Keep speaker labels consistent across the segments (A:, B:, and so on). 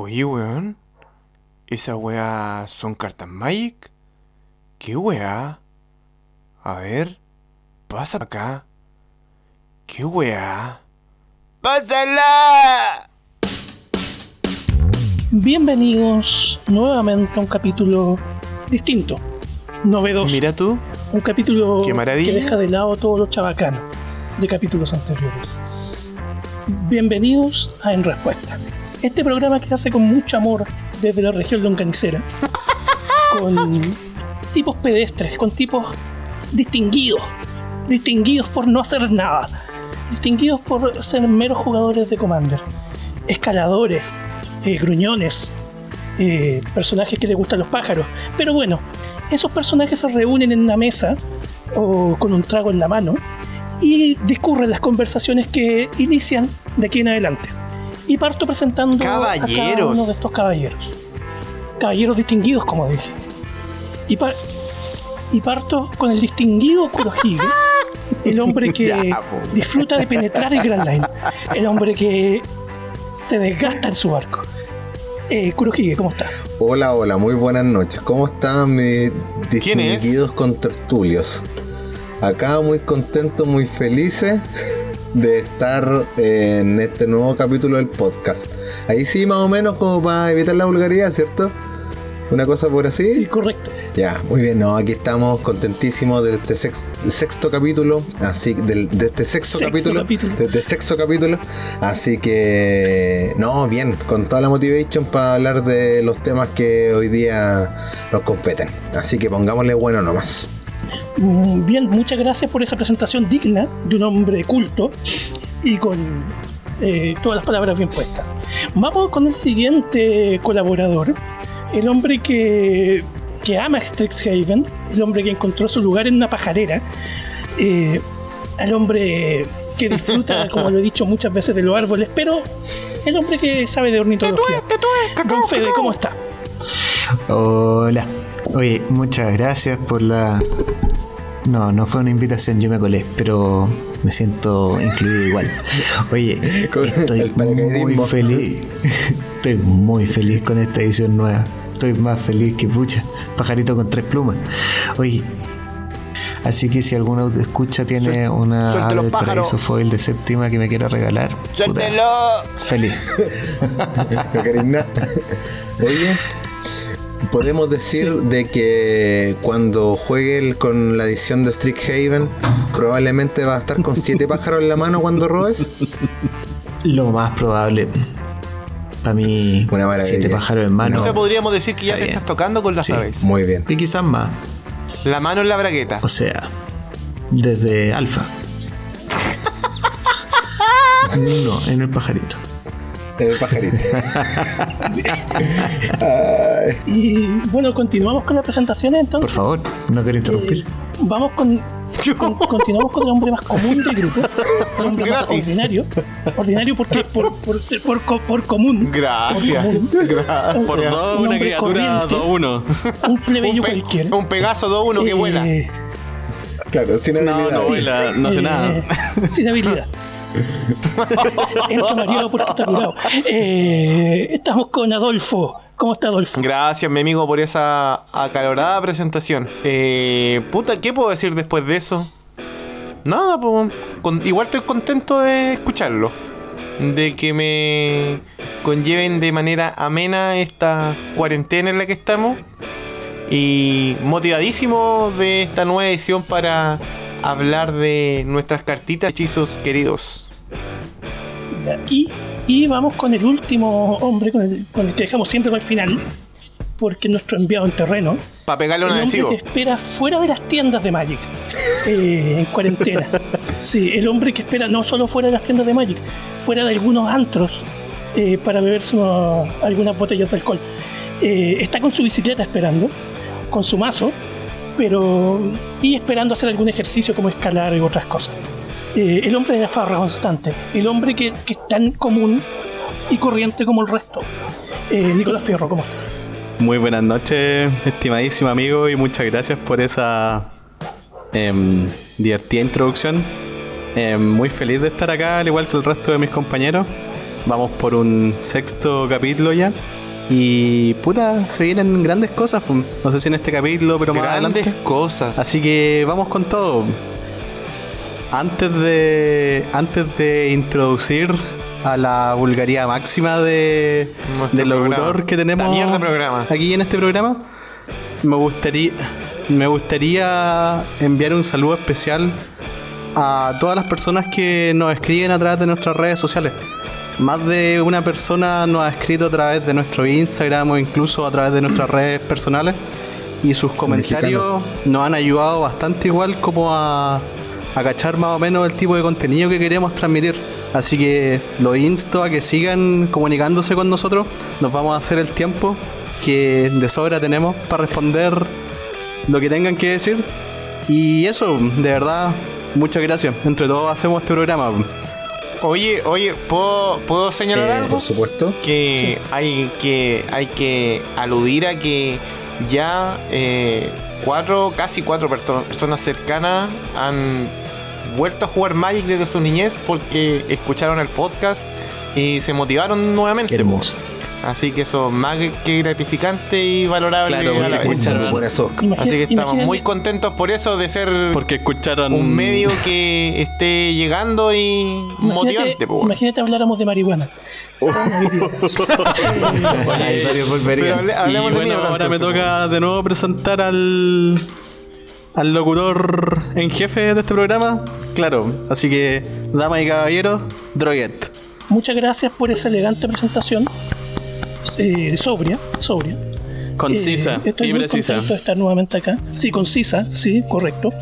A: Oye, weón. ¿Esa weá son cartas Magic? ¿Qué weá? A ver. Pasa acá. ¿Qué weá? ¡Pásala!
B: Bienvenidos nuevamente a un capítulo distinto, novedoso.
A: Mira tú.
B: un capítulo
A: qué maravilla.
B: que deja de lado todos los chabacanos de capítulos anteriores. Bienvenidos a En Respuesta. Este programa que se hace con mucho amor desde la región longanicera, con tipos pedestres, con tipos distinguidos, distinguidos por no hacer nada, distinguidos por ser meros jugadores de Commander, escaladores, eh, gruñones, eh, personajes que les gustan los pájaros. Pero bueno, esos personajes se reúnen en una mesa o con un trago en la mano y discurren las conversaciones que inician de aquí en adelante. Y parto presentando a cada uno de estos caballeros. Caballeros distinguidos, como dije. Y, par- y parto con el distinguido Kurohige, el hombre que disfruta de penetrar el Grand Line, el hombre que se desgasta en su barco. Eh, Kurohige, ¿cómo está?
C: Hola, hola, muy buenas noches. ¿Cómo están mis distinguidos contertulios? Acá muy contentos, muy felices de estar en este nuevo capítulo del podcast. Ahí sí, más o menos como para evitar la vulgaridad, ¿cierto? Una cosa por así.
B: Sí, correcto.
C: Ya, muy bien, no, aquí estamos contentísimos de este sex- sexto capítulo, así del, de este sexto,
B: Sexto
C: capítulo,
B: capítulo.
C: de este sexto capítulo, así que no, bien, con toda la motivation para hablar de los temas que hoy día nos competen, así que pongámosle bueno nomás.
B: Mm, Bien, muchas gracias por esa presentación digna de un hombre culto y con eh, todas las palabras bien puestas. Vamos con el siguiente colaborador, el hombre que, que ama Strixhaven, el hombre que encontró su lugar en una pajarera, eh, al hombre que disfruta, como lo he dicho muchas veces, de los árboles, pero el hombre que sabe de ornitología. Don Fede, ¿cómo está?
D: Hola. Oye, muchas gracias por la... No, no fue una invitación, yo me colé, pero me siento incluido igual. Oye, estoy muy feliz. Estoy muy feliz con esta edición nueva. Estoy más feliz que pucha. Pajarito con tres plumas. Oye, así que si alguno te escucha tiene
A: Suel-
D: una ave
A: los pájaros.
D: paraíso foil de séptima que me quiera regalar, puta,
A: ¡Suéltelo!
D: feliz.
C: Karina. Oye, podemos decir de que cuando juegue el- con la edición de Strixhaven, probablemente va a estar con siete pájaros en la mano cuando robes.
D: Lo más probable. Para mí,
C: Una
D: siete pájaros en mano.
A: O sea, podríamos decir que ya
D: Está
A: te
D: bien.
A: estás tocando con las
D: Sí.
A: aves.
C: Muy bien.
D: Y quizás más.
A: La mano en la bragueta.
D: O sea, desde alfa. No, en el pajarito.
C: El pajarito.
B: Y bueno, continuamos con las presentaciones
D: Por
B: entonces.
D: favor, no quiero interrumpir.
B: Eh, vamos con, con- continuamos con el hombre más común del grupo el hombre más
A: Gratis.
B: ordinario ordinario porque por, por, ser- por, por común
A: Gracias.
B: por, común.
A: Gracias.
E: Por dos,
B: un
E: una criatura
B: corriente,
E: 2-1.
B: un plebeyo
A: Un, pe-
B: cualquiera
A: un Pegaso 2-1 que
B: Eh,
A: vuela.
C: claro, sin
E: No,
C: habilidad.
E: no vuela, no sé
B: eh,
E: nada.
B: sin habilidad Porque. Eh, estamos con Adolfo ¿cómo está Adolfo?
A: Gracias, mi amigo, por esa acalorada presentación. Eh, puta, ¿qué puedo decir después de eso? Nada, pues. igual estoy contento de escucharlo. De que me conlleven de manera amena esta cuarentena en la que estamos. Y motivadísimo de esta nueva edición para hablar de nuestras cartitas hechizos queridos.
B: Y, y vamos con el último hombre con el, con el que dejamos siempre para el final porque es nuestro enviado en terreno
A: Para pegarle un
B: el hombre
A: adhesivo.
B: que espera fuera de las tiendas de Magic eh, en cuarentena. Sí, el hombre que espera no solo fuera de las tiendas de Magic, fuera de algunos antros eh, para beberse unos- algunas botellas de alcohol. Eh, está con su bicicleta esperando, con su mazo, pero y esperando hacer algún ejercicio como escalar y otras cosas. Eh, el hombre de la farra constante, el hombre que, es tan común y corriente como el resto. Eh, Nicolás Fierro, ¿cómo estás?
E: Muy buenas noches, estimadísimo amigo, y muchas gracias por esa em, divertida introducción. Em, muy feliz de estar acá, al igual que el resto de mis compañeros. Vamos por un sexto capítulo ya. Y puta, se vienen grandes cosas. No sé si en este capítulo, pero más
A: Grandes
E: adelante.
A: cosas.
E: Así que vamos con todo. Antes de. Antes de introducir a la vulgaridad máxima de,
A: Nuestro
E: del locutor que tenemos
A: mierda
E: aquí en este programa, me gustaría. Me gustaría enviar un saludo especial a todas las personas que nos escriben a través de nuestras redes sociales. Más de una persona nos ha escrito a través de nuestro Instagram o incluso a través de nuestras redes personales y sus comentarios nos han ayudado bastante igual como a, a cachar más o menos el tipo de contenido que queremos transmitir. Así que los insto a que sigan comunicándose con nosotros. Nos vamos a hacer el tiempo que de sobra tenemos para responder lo que tengan que decir. Y eso, de verdad, muchas gracias. Entre todos hacemos este programa.
A: Oye, oye, ¿puedo, ¿puedo señalar
E: Eh,
A: algo?
C: Por supuesto.
A: que hay que hay que aludir a que ya eh, cuatro casi cuatro personas cercanas han vuelto a jugar Magic desde su niñez porque escucharon el podcast y se motivaron nuevamente.
D: Qué hermoso.
A: Así que eso más que gratificante y valorable
E: Claro,
A: a la
E: porque
A: vez.
E: escucharon.
C: Por eso.
B: Imagina-
A: Así que estamos
B: imagínate-
A: muy contentos por eso de ser
E: Porque escucharon.
A: un medio que esté llegando y
B: imagínate-
A: motivante. weón.
B: Imagínate habláramos de marihuana.
A: Pero hable-
E: Y
A: de
E: bueno,
A: mierda,
E: ahora me toca de nuevo presentar al. al locutor en jefe de este programa. Claro, así que, damas y caballeros, Droguet.
B: Muchas gracias por esa elegante presentación. Eh, sobria, sobria.
E: Concisa
B: Eh, estoy
E: y
B: muy
E: precisa.
B: contento de estar nuevamente acá. Sí, concisa, sí, correcto.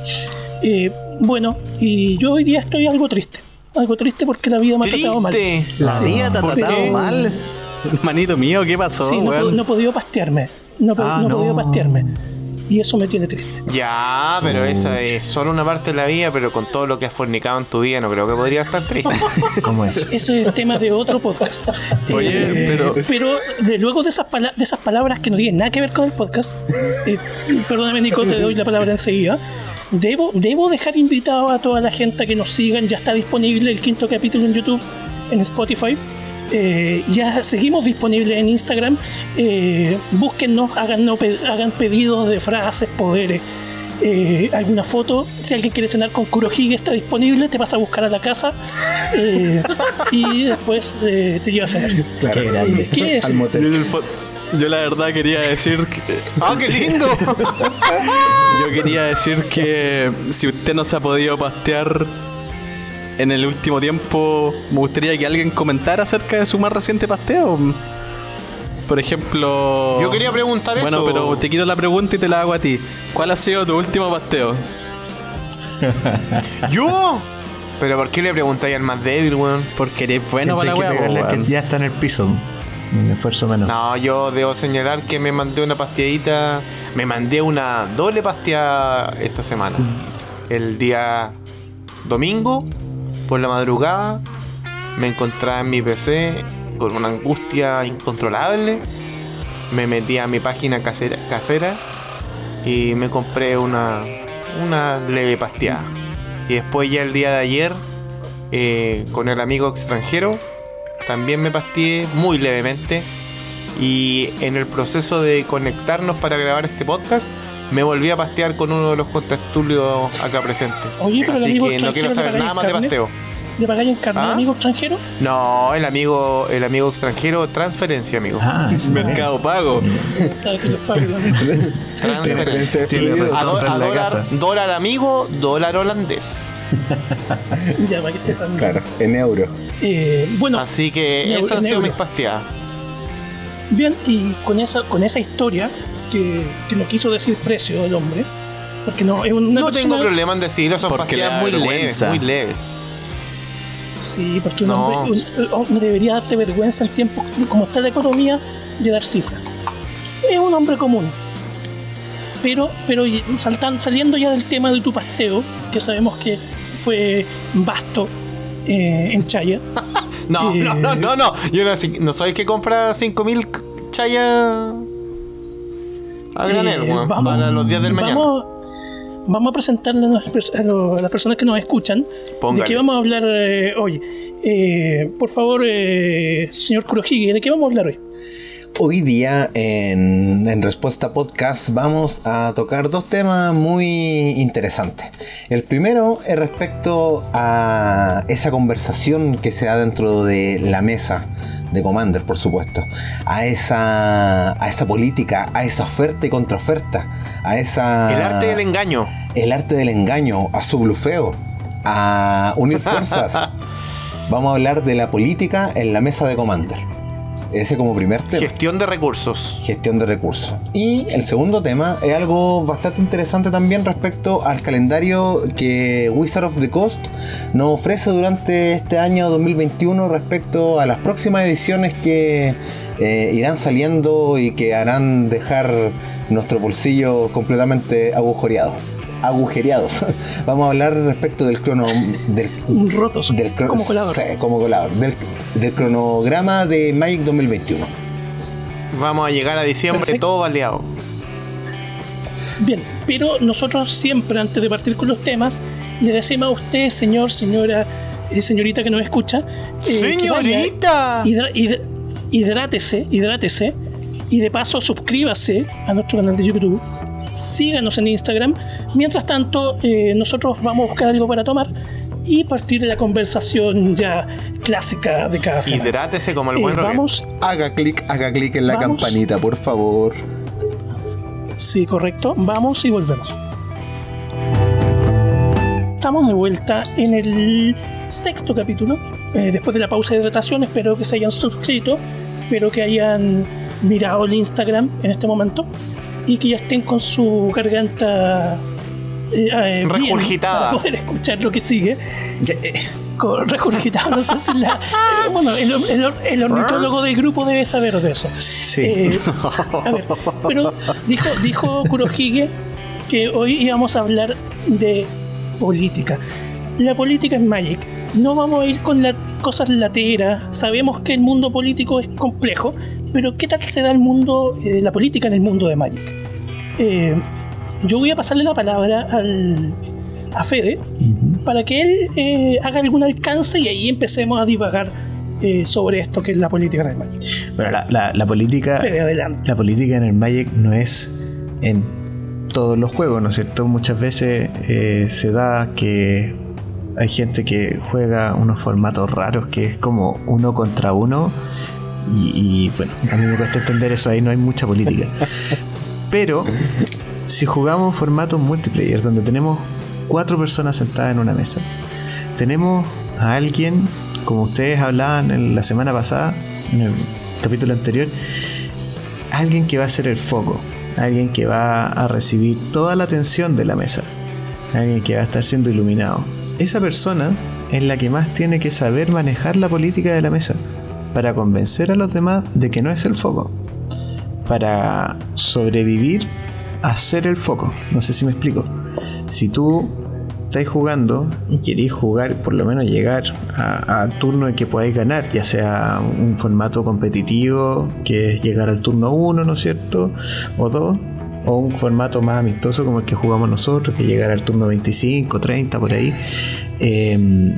B: Eh, bueno, y yo hoy día estoy algo triste. Algo triste porque la vida me ha tratado mal.
E: La vida te ha
B: ¿Por
E: tratado mal. Manito mío, ¿qué pasó,
B: Sí, no, he podido pastearme. No, he
D: Ah,
B: no he
D: no.
B: podido pastearme. Y eso me tiene triste.
A: Ya, pero esa es solo una parte de la vida, pero con todo lo que has fornicado en tu vida no creo que podría estar triste.
D: ¿Cómo es?
B: Ese es el tema de otro podcast.
E: Oye,
B: Eh,
E: pero-
B: Pero de, luego de esas, de esas palabras que no tienen nada que ver con el podcast, eh, perdóname Nico, te doy la palabra enseguida. Debo, debo dejar invitado a toda la gente a que nos sigan. Ya está disponible el quinto capítulo en YouTube, en Spotify. Eh, ya seguimos disponibles en Instagram. Eh, búsquennos, hagan, hagan pedidos de frases, poderes, eh, alguna foto. Si alguien quiere cenar con Kurohige, está disponible. Te vas a buscar a la casa eh, y después eh, te llevas a cenar.
C: Claro.
D: Qué grande.
B: ¿Qué es?
C: Al
E: Yo,
C: motel.
E: yo la verdad quería decir que,
A: ¡Ah, qué lindo!
E: yo quería decir que si usted no se ha podido pastear en el último tiempo, me gustaría que alguien comentara acerca de su más reciente pasteo. Por ejemplo,
A: Yo quería preguntar
E: Bueno,
A: eso.
E: pero te quito la pregunta y te la hago a ti. ¿Cuál ha sido tu último pasteo?
A: ¿Yo? ¿Pero por qué le preguntáis al más débil, weón?
E: Porque eres bueno
D: Siempre
E: para la weón.
D: que ya está en el piso. Un esfuerzo menos.
A: No, yo debo señalar que me mandé una pasteadita. Me mandé una doble pasteada esta semana. El día domingo, por la madrugada, me encontraba en mi PC con una angustia incontrolable. Me metí a mi página casera, casera y me compré una, una leve pasteada. Y después ya el día de ayer, eh, con el amigo extranjero, también me pasteé muy levemente. Y en el proceso de conectarnos para grabar este podcast, me volví a pastear con uno de los contertulios acá presentes.
B: Oye,
A: Así que no quiero saber nada más de pasteo.
B: ¿Le pagáis en carne
A: ¿Ah?
B: amigo extranjero?
A: No, el amigo, el amigo extranjero, transferencia, amigo.
D: Ah, es
E: Mercado Pago.
A: Transferencia. A, do- a
D: la
A: dólar,
D: casa.
A: dólar amigo, dólar holandés.
B: ya, para que sepan.
C: Claro, en euro.
B: Eh, bueno,
A: Así que esas han sido
B: euro.
A: mis pasteadas.
B: bien, y con esa, con esa historia, que, que no quiso decir precio del hombre, porque no, es una
A: No
B: persona...
A: tengo problema en decirlo, son pasteadas
E: da
A: muy leves, muy leves.
B: Sí, porque un
A: No.
B: hombre un- debería darte vergüenza en tiempos como está la economía de dar cifras. Es un hombre común. Pero, pero saltan, saliendo ya del tema de tu pasteo, que sabemos que fue vasto eh, en Chaya.
A: No,
B: Eh.
A: no, no, no, no. Yo no, no soy que compra 5000 chayas a granel,
B: Eh, vamos-
A: para los días del mañana.
B: Vamos, a presentarle a, las a lo- a las personas que nos escuchan
A: Póngale.
B: de qué vamos a hablar eh, hoy. Eh, por favor, eh, señor Kurohige, ¿de qué vamos a hablar hoy?
C: Hoy día en, en Respuesta Podcast vamos a tocar dos temas muy interesantes. El primero es respecto a esa conversación que se da dentro de la mesa de Commander, por supuesto. A esa, a esa política, a esa oferta y contraoferta. A esa...
A: El arte del engaño.
C: el arte del engaño, a su blufeo, a unir fuerzas. Vamos a hablar de la política en la mesa de Commander. Ese como primer tema.
A: Gestión de recursos.
C: Gestión de recursos. Y el segundo tema es algo bastante interesante también respecto al calendario que Wizard of the Coast nos ofrece durante este año 2021 respecto a las próximas ediciones que eh, irán saliendo y que harán dejar nuestro bolsillo completamente agujereado. Agujereados. Vamos a hablar respecto del crono del
B: Rotos,
C: del cro-
B: como colador.
C: sí, como colador. Del, del cronograma de Magic 2021.
A: Vamos a llegar a diciembre
B: Perfecto.
A: todo baleado.
B: Bien, pero nosotros siempre, antes de partir con los temas, le decimos a usted, señor, señora, eh, señorita que nos escucha, eh, vaya,
A: ¡Señorita!
B: hidra- hidrátese, hidrátese, y de paso suscríbase a nuestro canal de YouTube, síganos en Instagram. Mientras tanto, eh, nosotros vamos a buscar algo para tomar y partir de la conversación ya clásica de cada semana.
A: Hidrátese como el
B: Eh,
A: buen
B: vamos,
C: Haga clic, haga clic en la
B: Vamos.
C: campanita, por favor.
B: Sí, correcto. Vamos y volvemos. Estamos de vuelta en el sexto capítulo. Eh, después de la pausa de hidratación, espero que se hayan suscrito, espero que hayan mirado el Instagram en este momento y que ya estén con su garganta eh, eh,
A: Regurgitada.
B: para poder escuchar lo que sigue.
C: eh,
B: Con- regurgitada, no sé si la. eh, bueno, el, el- el ornitólogo del grupo debe saber de eso.
D: Sí.
B: Eh, a ver, pero dijo, dijo Kurohige que hoy íbamos a hablar de política. La política es Magic. No vamos a ir con las cosas lateras. Sabemos que el mundo político es complejo, pero ¿qué tal se da el mundo, eh, la política en el mundo de Magic? Eh, yo voy a pasarle la palabra al, a Fede para que él eh, haga algún alcance y ahí empecemos a divagar eh, sobre esto que es la política en el Magic.
D: Bueno, la, la- la política.
B: Fede, adelante.
D: La política en el Magic no es en todos los juegos, ¿no es cierto? Muchas veces eh, se da que hay gente que juega unos formatos raros que es como uno contra uno y, y, bueno, a mí me cuesta entender eso, ahí no hay mucha política. Pero si jugamos formatos multiplayer donde tenemos cuatro personas sentadas en una mesa, tenemos a alguien, como ustedes hablaban en la semana pasada, en el capítulo anterior, alguien que va a ser el foco, alguien que va a recibir toda la atención de la mesa, alguien que va a estar siendo iluminado. Esa persona es la que más tiene que saber manejar la política de la mesa para convencer a los demás de que no es el foco, para sobrevivir a ser el foco. No sé si me explico. Si tú estáis jugando y queréis jugar, por lo menos llegar al turno en que podáis ganar, ya sea un formato competitivo, que es llegar al turno 1, ¿no es cierto? O 2, o un formato más amistoso como el que jugamos nosotros, que es llegar al turno 25, 30, por ahí. Eh,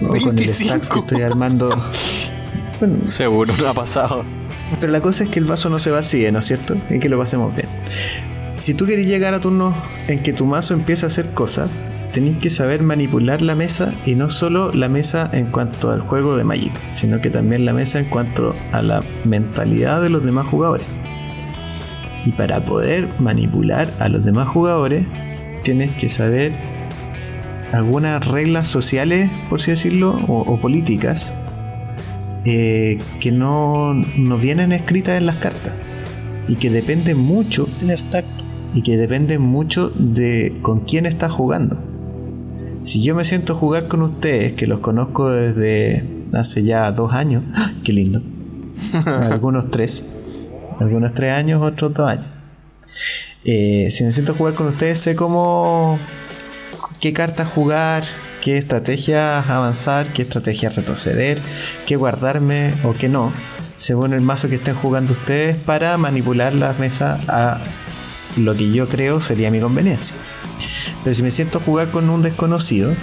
D: o con el
A: 25.
D: stacks que estoy armando. Bueno,
E: Seguro no ha pasado.
D: pero la cosa es que el vaso no se vacíe, ¿no es cierto? Y que lo pasemos bien. Si tú querés llegar a turnos en que tu mazo empieza a hacer cosas, tenéis que saber manipular la mesa y no solo la mesa en cuanto al juego de Magic, sino que también la mesa en cuanto a la mentalidad de los demás jugadores. Y para poder manipular a los demás jugadores, tienes que saber algunas reglas sociales, por así decirlo, o, o políticas, eh, que no, no vienen escritas en las cartas y que dependen mucho
B: Tener tacto.
D: y que dependen mucho de con quién estás jugando. Si yo me siento a jugar con ustedes, que los conozco desde hace ya dos años, ¡ah! qué lindo. Algunos tres, algunos tres años, otros dos años. Eh, si me siento jugar con ustedes, sé cómo, qué cartas jugar, qué estrategias avanzar, qué estrategias retroceder, qué guardarme o qué no, según el mazo que estén jugando ustedes para manipular las mesas a lo que yo creo sería mi conveniencia. Pero si me siento jugar con un desconocido,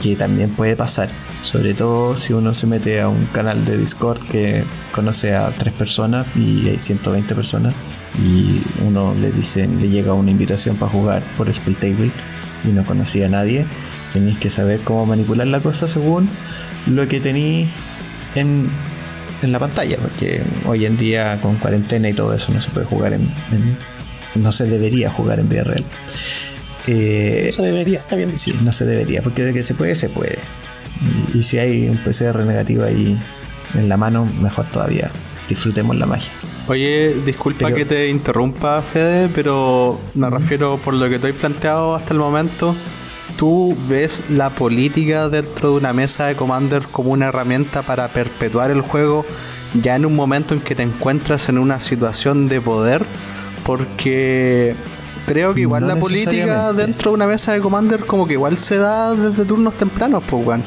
D: que también puede pasar, sobre todo si uno se mete a un canal de Discord que conoce a tres personas y hay 120 personas y uno le dice, le llega una invitación para jugar por Spell Table y no conocía a nadie, tenéis que saber cómo manipular la cosa según lo que tenéis en, en la pantalla, porque hoy en día con cuarentena y todo eso no se puede jugar en, no se debería jugar en vida real. Eh,
B: Eso debería, está bien
D: Sí, no se debería, porque de que se puede, se puede. Y, y si hay un PCR negativo ahí en la mano, mejor todavía. Disfrutemos la magia.
E: Oye, disculpa
D: Pero-
E: que te interrumpa, Fede, pero me refiero por lo que te he planteado hasta el momento. ¿Tú ves la política dentro de una mesa de Commander como una herramienta para perpetuar el juego ya en un momento en que te encuentras en una situación de poder? Porque creo que igual
D: No
E: la política dentro de una mesa de Commander como que igual se da desde turnos tempranos, pues, weón.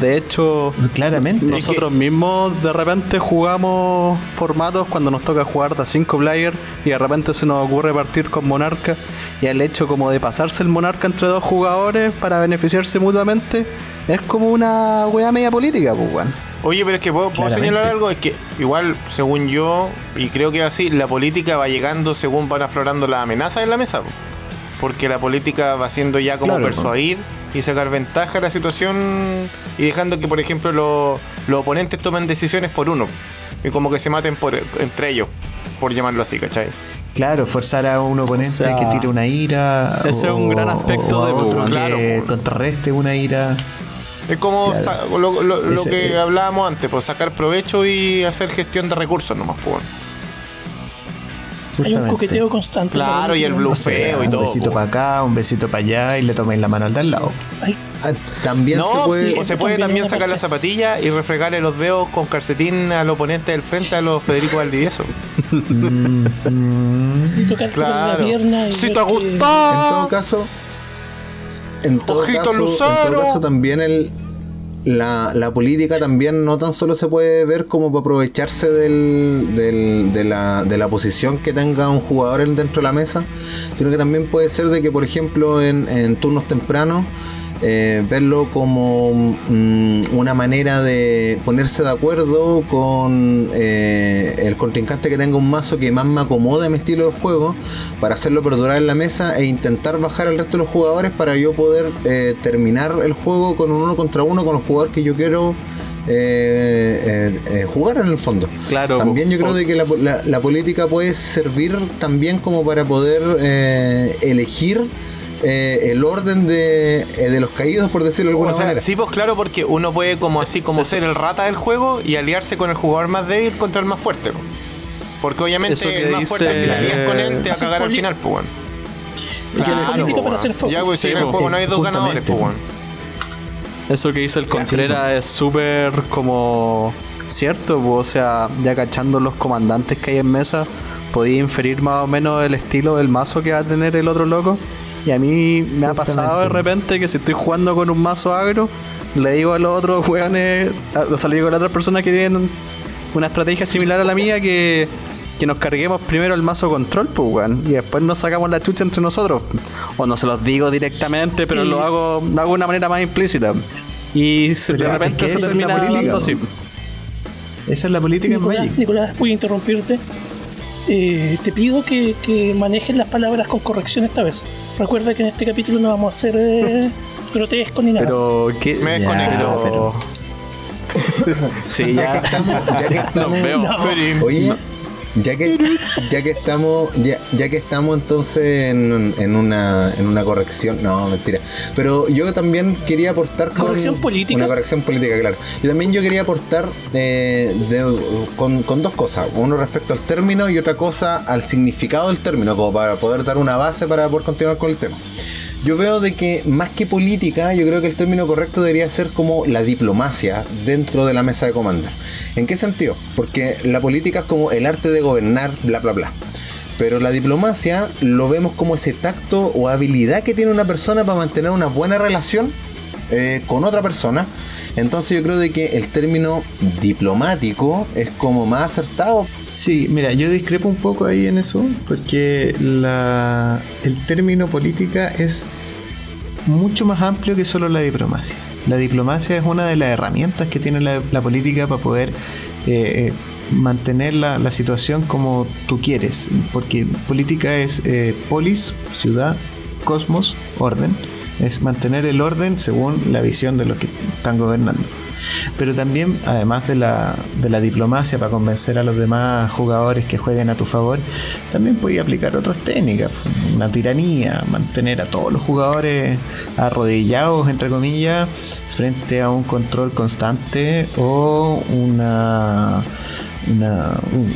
E: De hecho,
D: Claramente.
E: nosotros mismos de repente jugamos formatos cuando nos toca jugar de 5 player y de repente se nos ocurre partir con Monarca y el hecho como de pasarse el Monarca entre dos jugadores para beneficiarse mutuamente es como una wea media política, pues weón.
A: Oye, pero es que puedo, señalar algo, es que igual, según yo, y creo que así, la política va llegando según van aflorando las amenazas en la mesa. Porque la política va siendo ya como
D: Claro,
A: persuadir y sacar ventaja de la situación y dejando que, por ejemplo, lo- los oponentes tomen decisiones por uno. Y como que se maten por, entre ellos, por llamarlo así, ¿cachai?
D: Claro, forzar a un oponente
E: O sea,
D: que tire una ira.
E: ese es un gran aspecto
D: o
E: de
D: otro que
A: Claro,
D: contrarreste una ira.
A: Es como
D: Claro.
A: sa- lo, lo- lo
D: Ese-
A: que
D: eh.
A: hablábamos antes, pues sacar provecho y hacer gestión de recursos nomás, pues.
B: Hay un coqueteo constante.
A: Claro, y el
B: blue
D: O sea,
A: blufeo y
D: un
A: todo,
D: besito
A: po.
D: para acá, un besito para allá y le tomáis la mano al de al lado.
C: Ah, También se puede.
A: sí, o se puede
B: También
A: sacar la zapatilla y refregarle los dedos con calcetín al oponente del frente, a los Federico Valdivieso.
D: Mm,
B: Sí, tocar tocar la
A: Claro.
B: pierna y
A: Si
B: ver
A: te
B: que-
C: En todo caso, en todo
A: Ojito
C: caso, en todo caso también el, la, la política también no tan solo se puede ver como para aprovecharse del, de, la, de la posición que tenga un jugador en- dentro de la mesa, sino que también puede ser de que, por ejemplo, en turnos tempranos, eh, verlo como mm, una manera de ponerse de acuerdo con eh, el contrincante que tenga un mazo que más me acomode a mi estilo de juego para hacerlo perdurar en la mesa e intentar bajar al resto de los jugadores para yo poder eh, terminar el juego con un uno contra uno con el jugador que yo quiero eh, eh, eh, jugar en el fondo.
E: Claro,
C: También yo creo de que la, la- la política puede servir también como para poder elegir eh, el orden de, eh, de los caídos, por decirlo de alguna
A: O sea,
C: manera.
A: sí, pues claro, porque uno puede como así como ser el rata del juego y aliarse con el jugador más débil contra el más fuerte. po. Porque obviamente
E: Eso que
A: el más
E: dice-
A: fuerte si la alías con él te va a cagar al final, pues bueno.
B: Para hacer foco.
A: Ya, pues si
E: Sí,
A: en el juego no hay dos
D: Justamente.
A: ganadores, pues bueno.
E: Eso que hizo el Contreras es súper como cierto, po, o sea, ya cachando los comandantes que hay en mesa, podía inferir más o menos el estilo del mazo que va a tener el otro loco. Y a mí me ha pasado de repente que si estoy jugando con un mazo agro, le digo a los otros weones, o sea, le digo a las otras personas que tienen una estrategia similar a la mía que, que nos carguemos primero el mazo control, pues weón, y después nos sacamos la chucha entre nosotros. O no se los digo directamente, pero
B: Sí.
E: lo hago, lo hago de una manera más implícita. Y
D: Pero
E: de
D: es
E: repente
D: que
E: se
D: es
E: termina
D: política,
E: así.
D: Esa es la política en
B: Nicolás,
D: Magic.
B: Nicolás, voy a interrumpirte. Eh, te pido que, que manejes las palabras con corrección esta vez. Recuerda que en este capítulo no vamos a ser eh, grotescos ni nada.
E: Pero ¿qué?
A: Me
D: Ya,
A: desconecto.
D: pero-
E: Sí,
C: Ya
E: ya.
C: que estamos, ya que
E: Nos
C: estamos,
E: vemos.
B: No.
C: oye, ya que, ya que estamos, ya, ya que estamos entonces en, en una, en una corrección, no, mentira. Pero yo también quería aportar con
B: ¿Corrección política?
C: Una corrección política, claro. Y también yo quería aportar eh, de- con, con dos cosas. Uno respecto al término y otra cosa al significado del término, como para poder dar una base para poder continuar con el tema. Yo veo de que más que política, yo creo que el término correcto debería ser como la diplomacia dentro de la mesa de Commander. ¿En qué sentido? Porque la política es como el arte de gobernar, bla, bla, bla. Pero la diplomacia lo vemos como ese tacto o habilidad que tiene una persona para mantener una buena relación eh, con otra persona. Entonces yo creo de que el término diplomático es como más acertado.
D: Sí, mira, yo discrepo un poco ahí en eso, porque la, el término política es mucho más amplio que solo la diplomacia. La diplomacia es una de las herramientas que tiene la, política para poder eh, eh, mantener la, la situación como tú quieres, porque política es eh, polis, ciudad, cosmos, orden, es mantener el orden según la visión de los que están gobernando. Pero también, además de la, de la diplomacia para convencer a los demás jugadores que jueguen a tu favor, también puedes aplicar otras técnicas, una tiranía, mantener a todos los jugadores arrodillados, entre comillas, frente a un control constante o una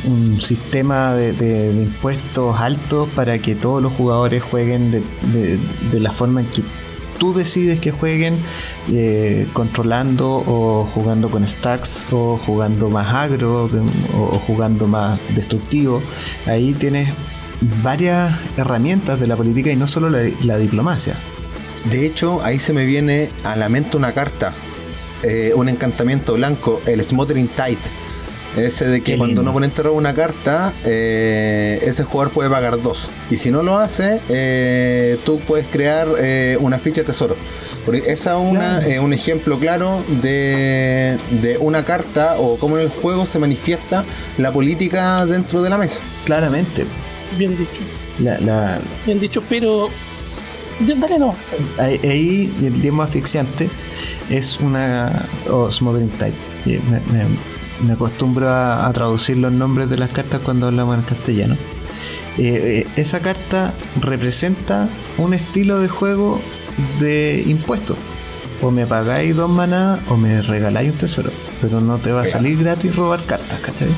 D: un, sistema de, impuestos altos para que todos los jugadores jueguen de- de la forma en que tú decides que jueguen, eh, controlando o jugando con stacks o jugando más agro o jugando más destructivo. Ahí tienes varias herramientas de la política y no solo la, la diplomacia.
C: De hecho, ahí se me viene a la mente una carta, eh, un encantamiento blanco, el Smothering Tide. Ese de que
D: Qué
C: cuando
D: lindo.
C: un oponente roba una carta, eh, ese jugador puede pagar dos. Y si no lo hace, eh, tú puedes crear eh, una ficha de tesoro. Porque esa es una,
D: Claro.
C: eh, un ejemplo claro de, de una carta o cómo en el juego se manifiesta la política dentro de la mesa.
D: Claramente,
B: Bien dicho.
D: la, la-
B: Bien dicho, pero. Ya, Dale, no.
D: Ahí, ahí el demo asfixiante es una. o Smothering Tide. Y Me, me- me acostumbro a, a traducir los nombres de las cartas cuando hablamos en castellano. Eh, eh, esa carta representa un estilo de juego de impuestos. O me pagáis dos maná o me regaláis un tesoro. Pero no te va a salir gratis robar cartas, ¿cachai?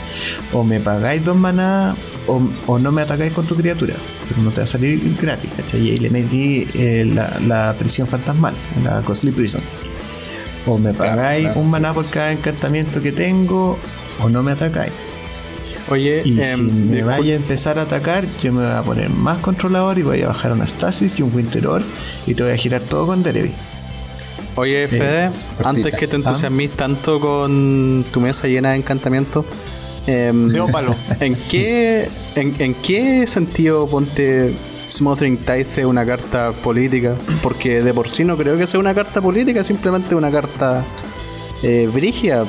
D: O me pagáis dos maná o, o no me atacáis con tu criatura. Pero no te va a salir gratis, ¿cachai? Y ahí le metí eh, la, la prisión fantasmal, la Costly Prison. O me pagáis
C: claro,
D: un
C: sí,
D: maná por
C: sí.
D: cada encantamiento que tengo o no me atacáis.
E: Oye,
D: Y
E: em,
D: si me vaya a empezar a atacar, yo me voy a poner más controlador y voy a bajar una Stasis y un Winter Orb y te voy a girar todo con Derevi.
E: Oye, Fede, antes que te entusiasmes tanto con tu mesa llena de encantamientos,
A: ópalo.
E: ¿en qué, en, en qué sentido ponte Smothering Tide es una carta política? Porque de por sí no creo que sea una carta política, simplemente una carta eh, brígida.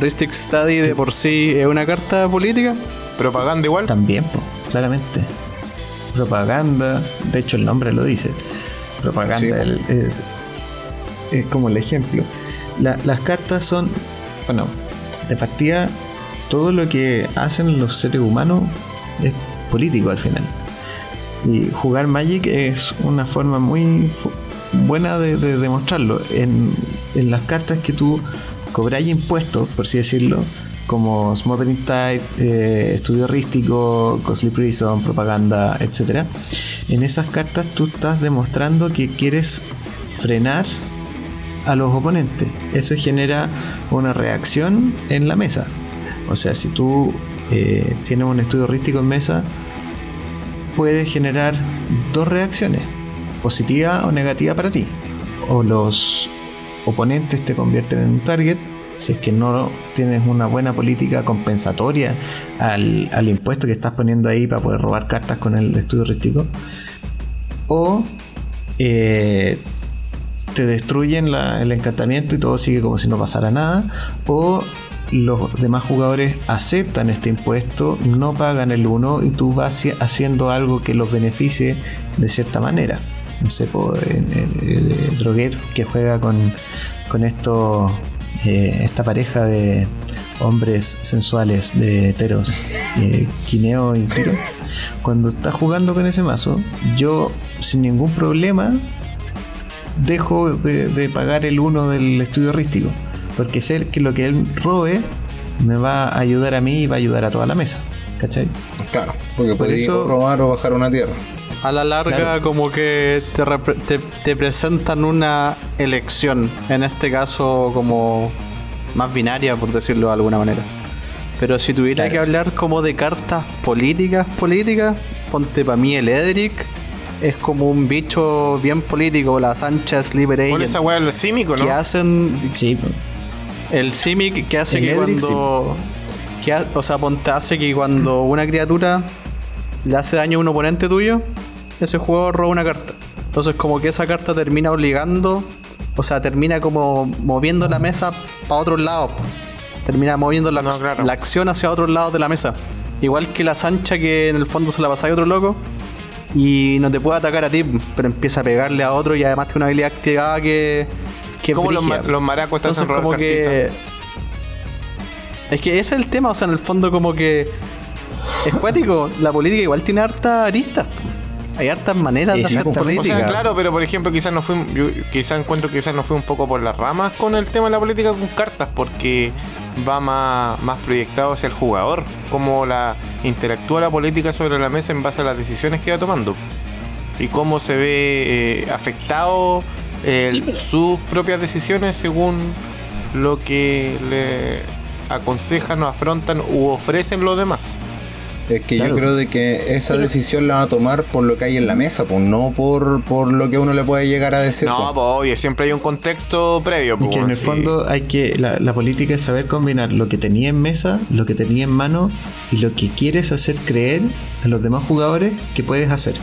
E: Ristic Study de por sí es una carta política.
A: Propaganda igual.
D: También, po, claramente. Propaganda, de hecho el nombre lo dice. Propaganda
C: Sí, po.
D: el- eh, es como el ejemplo. La- las cartas son, bueno, de partida, todo lo que hacen los seres humanos es político al final. Y jugar Magic es una forma muy buena de, de demostrarlo. En, en las cartas que tú cobras impuestos, por así decirlo, como Smothering Tide, eh, Estudio Rístico, Costly Prison, Propaganda, etc. En esas cartas tú estás demostrando que quieres frenar a los oponentes. Eso genera una reacción en la mesa. O sea, si tú eh, tienes un estudio rístico en mesa, puede generar dos reacciones, positiva o negativa para ti. O los oponentes te convierten en un target si es que no tienes una buena política compensatoria al, al impuesto que estás poniendo ahí para poder robar cartas con el estudio rístico. O eh, te destruyen el encantamiento y todo sigue como si no pasara nada. O los demás jugadores aceptan este impuesto, no pagan el 1 y tú vas haci- haciendo algo que los beneficie de cierta manera. No sé, en Droguet que juega con, con esto, eh, esta pareja de hombres sensuales de heteros, eh, Kineo y Tiro. Cuando está jugando con ese mazo, yo sin ningún problema dejo de, de pagar el 1 del estudio rístico. Porque sé que lo que él robe me va a ayudar a mí y va a ayudar a toda la mesa. ¿Cachai?
C: Claro, porque
D: Por
C: podéis
D: eso-
C: robar o bajar una tierra.
E: A la larga,
D: Claro.
E: como que te, te, te presentan una elección, en este caso como más binaria, por decirlo de alguna manera. Pero si tuviera
D: Claro.
E: que hablar como de cartas políticas, políticas, ponte para mí el Edric, es como un bicho bien político, la Sánchez Liberation.
A: Por esa weá, címico,
E: que
A: ¿no?
E: hacen
D: Sí, pues.
E: El Simic que hace
D: El
E: que
D: Edric,
E: cuando. que ha- o sea, ponte hace que cuando una criatura le hace daño a un oponente tuyo, ese juego roba una carta. Entonces, como que esa carta termina obligando, o sea, termina como moviendo la mesa para otros lados. Termina moviendo la,
A: No, claro.
E: la acción hacia otros lados de la mesa. Igual que la Sancha que en el fondo se la pasa a otro loco y no te puede atacar a ti, pero empieza a pegarle a otro y además tiene una habilidad activada que. Que es
A: Como los, ma- los maracos te hacen
E: Entonces
A: robar
E: como que...
A: cartitas.
E: Es que ese es el tema, o sea, en el fondo como que... Es cuático, la política igual tiene hartas aristas. Hay hartas maneras de hacer
D: Exactamente.
A: O sea,
E: política.
A: claro, pero por ejemplo, quizás no fui, yo quizás encuentro que quizás no fui un poco por las ramas con el tema de la política con cartas, porque va más, más proyectado hacia el jugador, cómo la interactúa la política sobre la mesa en base a las decisiones que va tomando y cómo se ve eh, afectado eh,
B: Sí, pero-
A: sus propias decisiones según lo que le aconsejan o afrontan u ofrecen los demás.
C: Es que
D: Claro.
C: yo creo de que esa
B: Pero-
C: decisión la va a tomar por lo que hay en la mesa, pues no por, por lo que uno le puede llegar a decir.
A: No,
C: pues.
A: obvio, siempre hay un contexto previo. Pues,
D: que en el
A: sí.
D: fondo hay que la, la política es saber combinar lo que tenía en mesa, lo que tenía en mano y lo que quieres hacer creer a los demás jugadores que puedes hacer.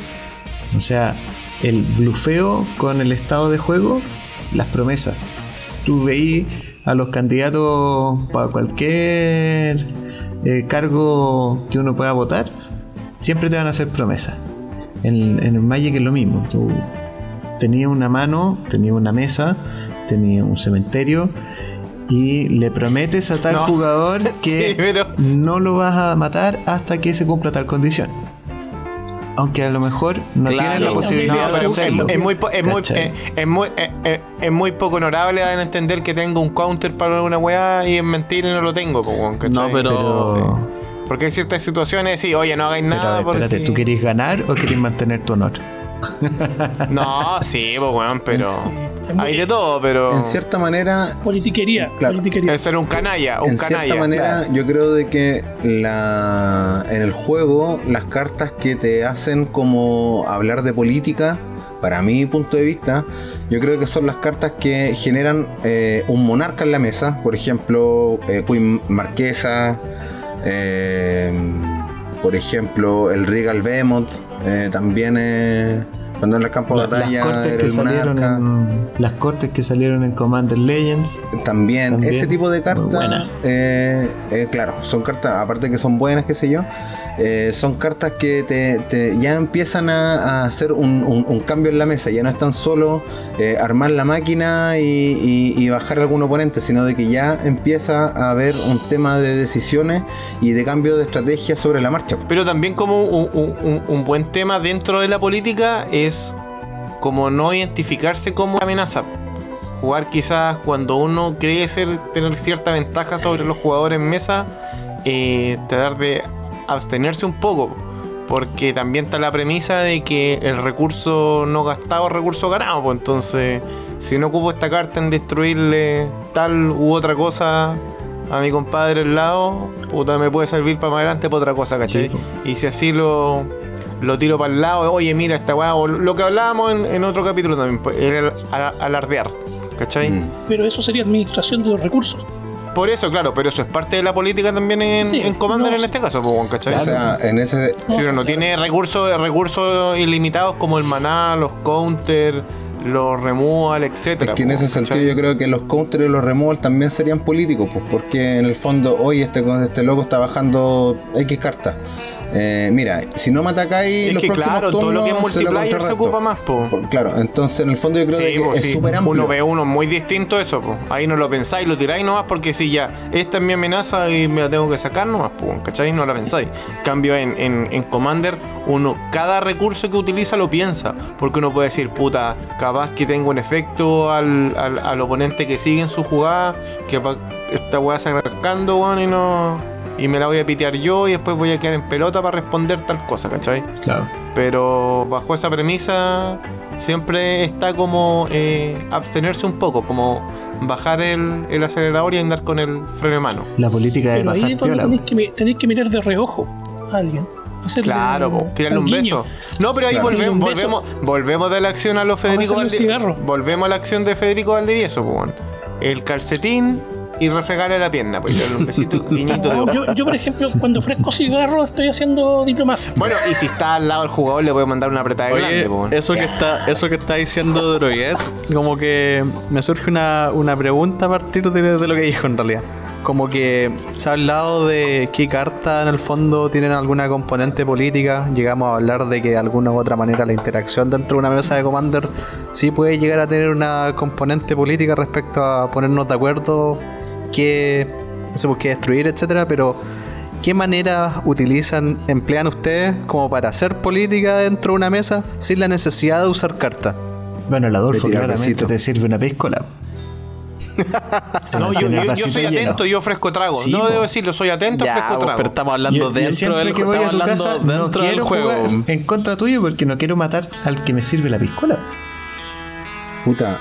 D: O sea, el blufeo con el estado de juego, las promesas. Tú veí a los candidatos para cualquier eh, cargo que uno pueda votar, siempre te van a hacer promesas. En, en el Magic es lo mismo. Tú tenía una mano, tenía una mesa, tenía un cementerio y le prometes a tal
A: No.
D: jugador que
A: Sí, pero-
D: no lo vas a matar hasta que se cumpla tal condición. Aunque a lo mejor no
A: Claro,
D: tienen la posibilidad
A: No,
D: de
A: es,
D: hacerlo.
A: es muy, po- es, muy, eh, es, muy, eh, eh, es muy poco honorable a entender que tengo un counter para una weá y es mentira y no lo tengo, ¿cachai?
E: No, pero-
D: Pero,
A: Sí. Porque hay ciertas situaciones, sí, oye, no hagáis nada
D: ver,
A: porque...
D: espérate, ¿tú querés ganar o querés mantener tu honor?
A: No, sí, pues, weón, pero...
B: Sí,
A: Hay de todo, pero...
C: En cierta manera,
B: Politiquería.
C: Claro.
B: politiquería.
A: Es ser un canalla, un
C: en
A: canalla.
C: cierta manera, yo creo de que la en el juego las cartas que te hacen como hablar de política, para mi punto de vista, yo creo que son las cartas que generan eh, un monarca en la mesa. Por ejemplo, eh, Queen Marquesa, eh, por ejemplo, el Regal Behemoth, eh, también eh, cuando en el campo de
D: La- las,
C: batalla
D: cortes
C: era
D: que
C: el
D: salieron
C: monarca.
D: en, las cortes que salieron en Commander Legends.
C: También,
D: También,
C: ese tipo de cartas, eh, eh, claro, son cartas, aparte que son buenas, qué sé yo, eh, son cartas que te, te- ya empiezan a, a hacer un, un- un cambio en la mesa, ya no es tan solo eh, armar la máquina y, y- y bajar algún oponente, sino de que ya empieza a haber un tema de decisiones y de cambio de estrategia sobre la marcha.
A: Pero también como un- un buen tema dentro de la política es como no identificarse como una amenaza. Jugar quizás cuando uno cree ser, tener cierta ventaja sobre los jugadores en mesa, eh, tratar de abstenerse un poco. Porque también está la premisa de que el recurso no gastado es recurso ganado. Pues entonces, si no ocupo esta carta en destruirle tal u otra cosa a mi compadre al lado, puta, me puede servir para más adelante para otra cosa, ¿cachai?
D: Sí, po.
A: Y si así lo, lo tiro para el lado, oye, mira esta weá, o lo que hablábamos en, en otro capítulo también, pues, el al- alardear, ¿cachai?
C: Mm.
B: Pero eso sería administración de los recursos.
A: Por eso, claro, pero eso es parte de la política también en,
B: Sí,
A: en Commander
B: no,
A: en este caso, pues, ¿cachai?
C: O sea, en ese,
A: Si uno no tiene recursos, recursos ilimitados como el maná, los counter, los removal, etcétera.
C: Es que en
A: po,
C: ese
A: ¿cachai?
C: sentido yo creo que los counters y los removals también serían políticos, pues porque en el fondo hoy este, este loco está bajando X cartas. Eh, mira, si no me atacáis
A: Es
C: los
A: que
C: próximos
A: claro, todo lo que es
C: se
A: multiplayer se ocupa más, po.
C: Claro, entonces en el fondo yo creo
A: Sí,
C: que
A: po,
C: es
A: sí.
C: súper amplio.
A: Uno ve uno muy distinto eso, po. Ahí no lo pensáis, lo tiráis nomás porque si ya, esta es mi amenaza y me la tengo que sacar nomás, po, ¿cachai? No la pensáis. Cambio en, en, en Commander, uno, cada recurso que utiliza lo piensa. Porque uno puede decir, puta, capaz que tengo un efecto al, al, al oponente que sigue en su jugada, que esta weá se arrancando, weón, y no. Y me la voy a pitear yo y después voy a quedar en pelota para responder tal cosa, ¿cachai?
D: Claro.
A: Pero bajo esa premisa siempre está como eh, abstenerse un poco, como bajar el, el acelerador y andar con el freno de mano.
D: La política de
B: Pero
D: pasar piola.
B: tenéis que, mi- tenéis que mirar de reojo a alguien. Hacerle
A: Claro, po, tirarle un,
B: guiño.
A: beso. No, pero ahí
C: Claro.
A: volvemos,
B: Un
A: volvemos, volvemos de la acción a los Federico
B: hacerle un
A: Valdi-
B: cigarro.
A: Volvemos a la acción de Federico Valdivieso, pues. El calcetín y refregarle la pierna, pues tirarle un besito, guiñito de ojo.
B: yo, yo, por ejemplo, cuando ofrezco cigarros estoy haciendo diplomacia.
A: Bueno, y si está al lado del jugador, le puede mandar una apretada de
E: Oye,
A: grande, pues. weón.
E: eso que está, eso que está diciendo Droguet, como que me surge una, una pregunta a partir de, de lo que dijo en realidad. Como que se ha hablado de qué carta en el fondo tienen alguna componente política. Llegamos a hablar de que de alguna u otra manera la interacción dentro de una mesa de Commander sí puede llegar a tener una componente política respecto a ponernos de acuerdo qué, no sé, pues, qué destruir, etcétera, pero ¿Qué maneras utilizan, emplean ustedes como para hacer política dentro de una mesa sin la necesidad de usar cartas?
D: Bueno, el Adolfo claramente te sirve una piscola.
A: No, yo, soy atento, yo ofrezco trago.
D: Sí,
A: no
D: po.
A: debo decirlo, soy atento,
E: Ya,
A: ofrezco
E: vos,
A: trago.
E: pero estamos hablando
D: Yo, yo
E: dentro del
D: que voy a
E: estamos
D: tu
E: hablando
D: casa no quiero
E: juego.
D: jugar en contra tuyo porque no quiero matar al que me sirve la piscola.
C: Puta.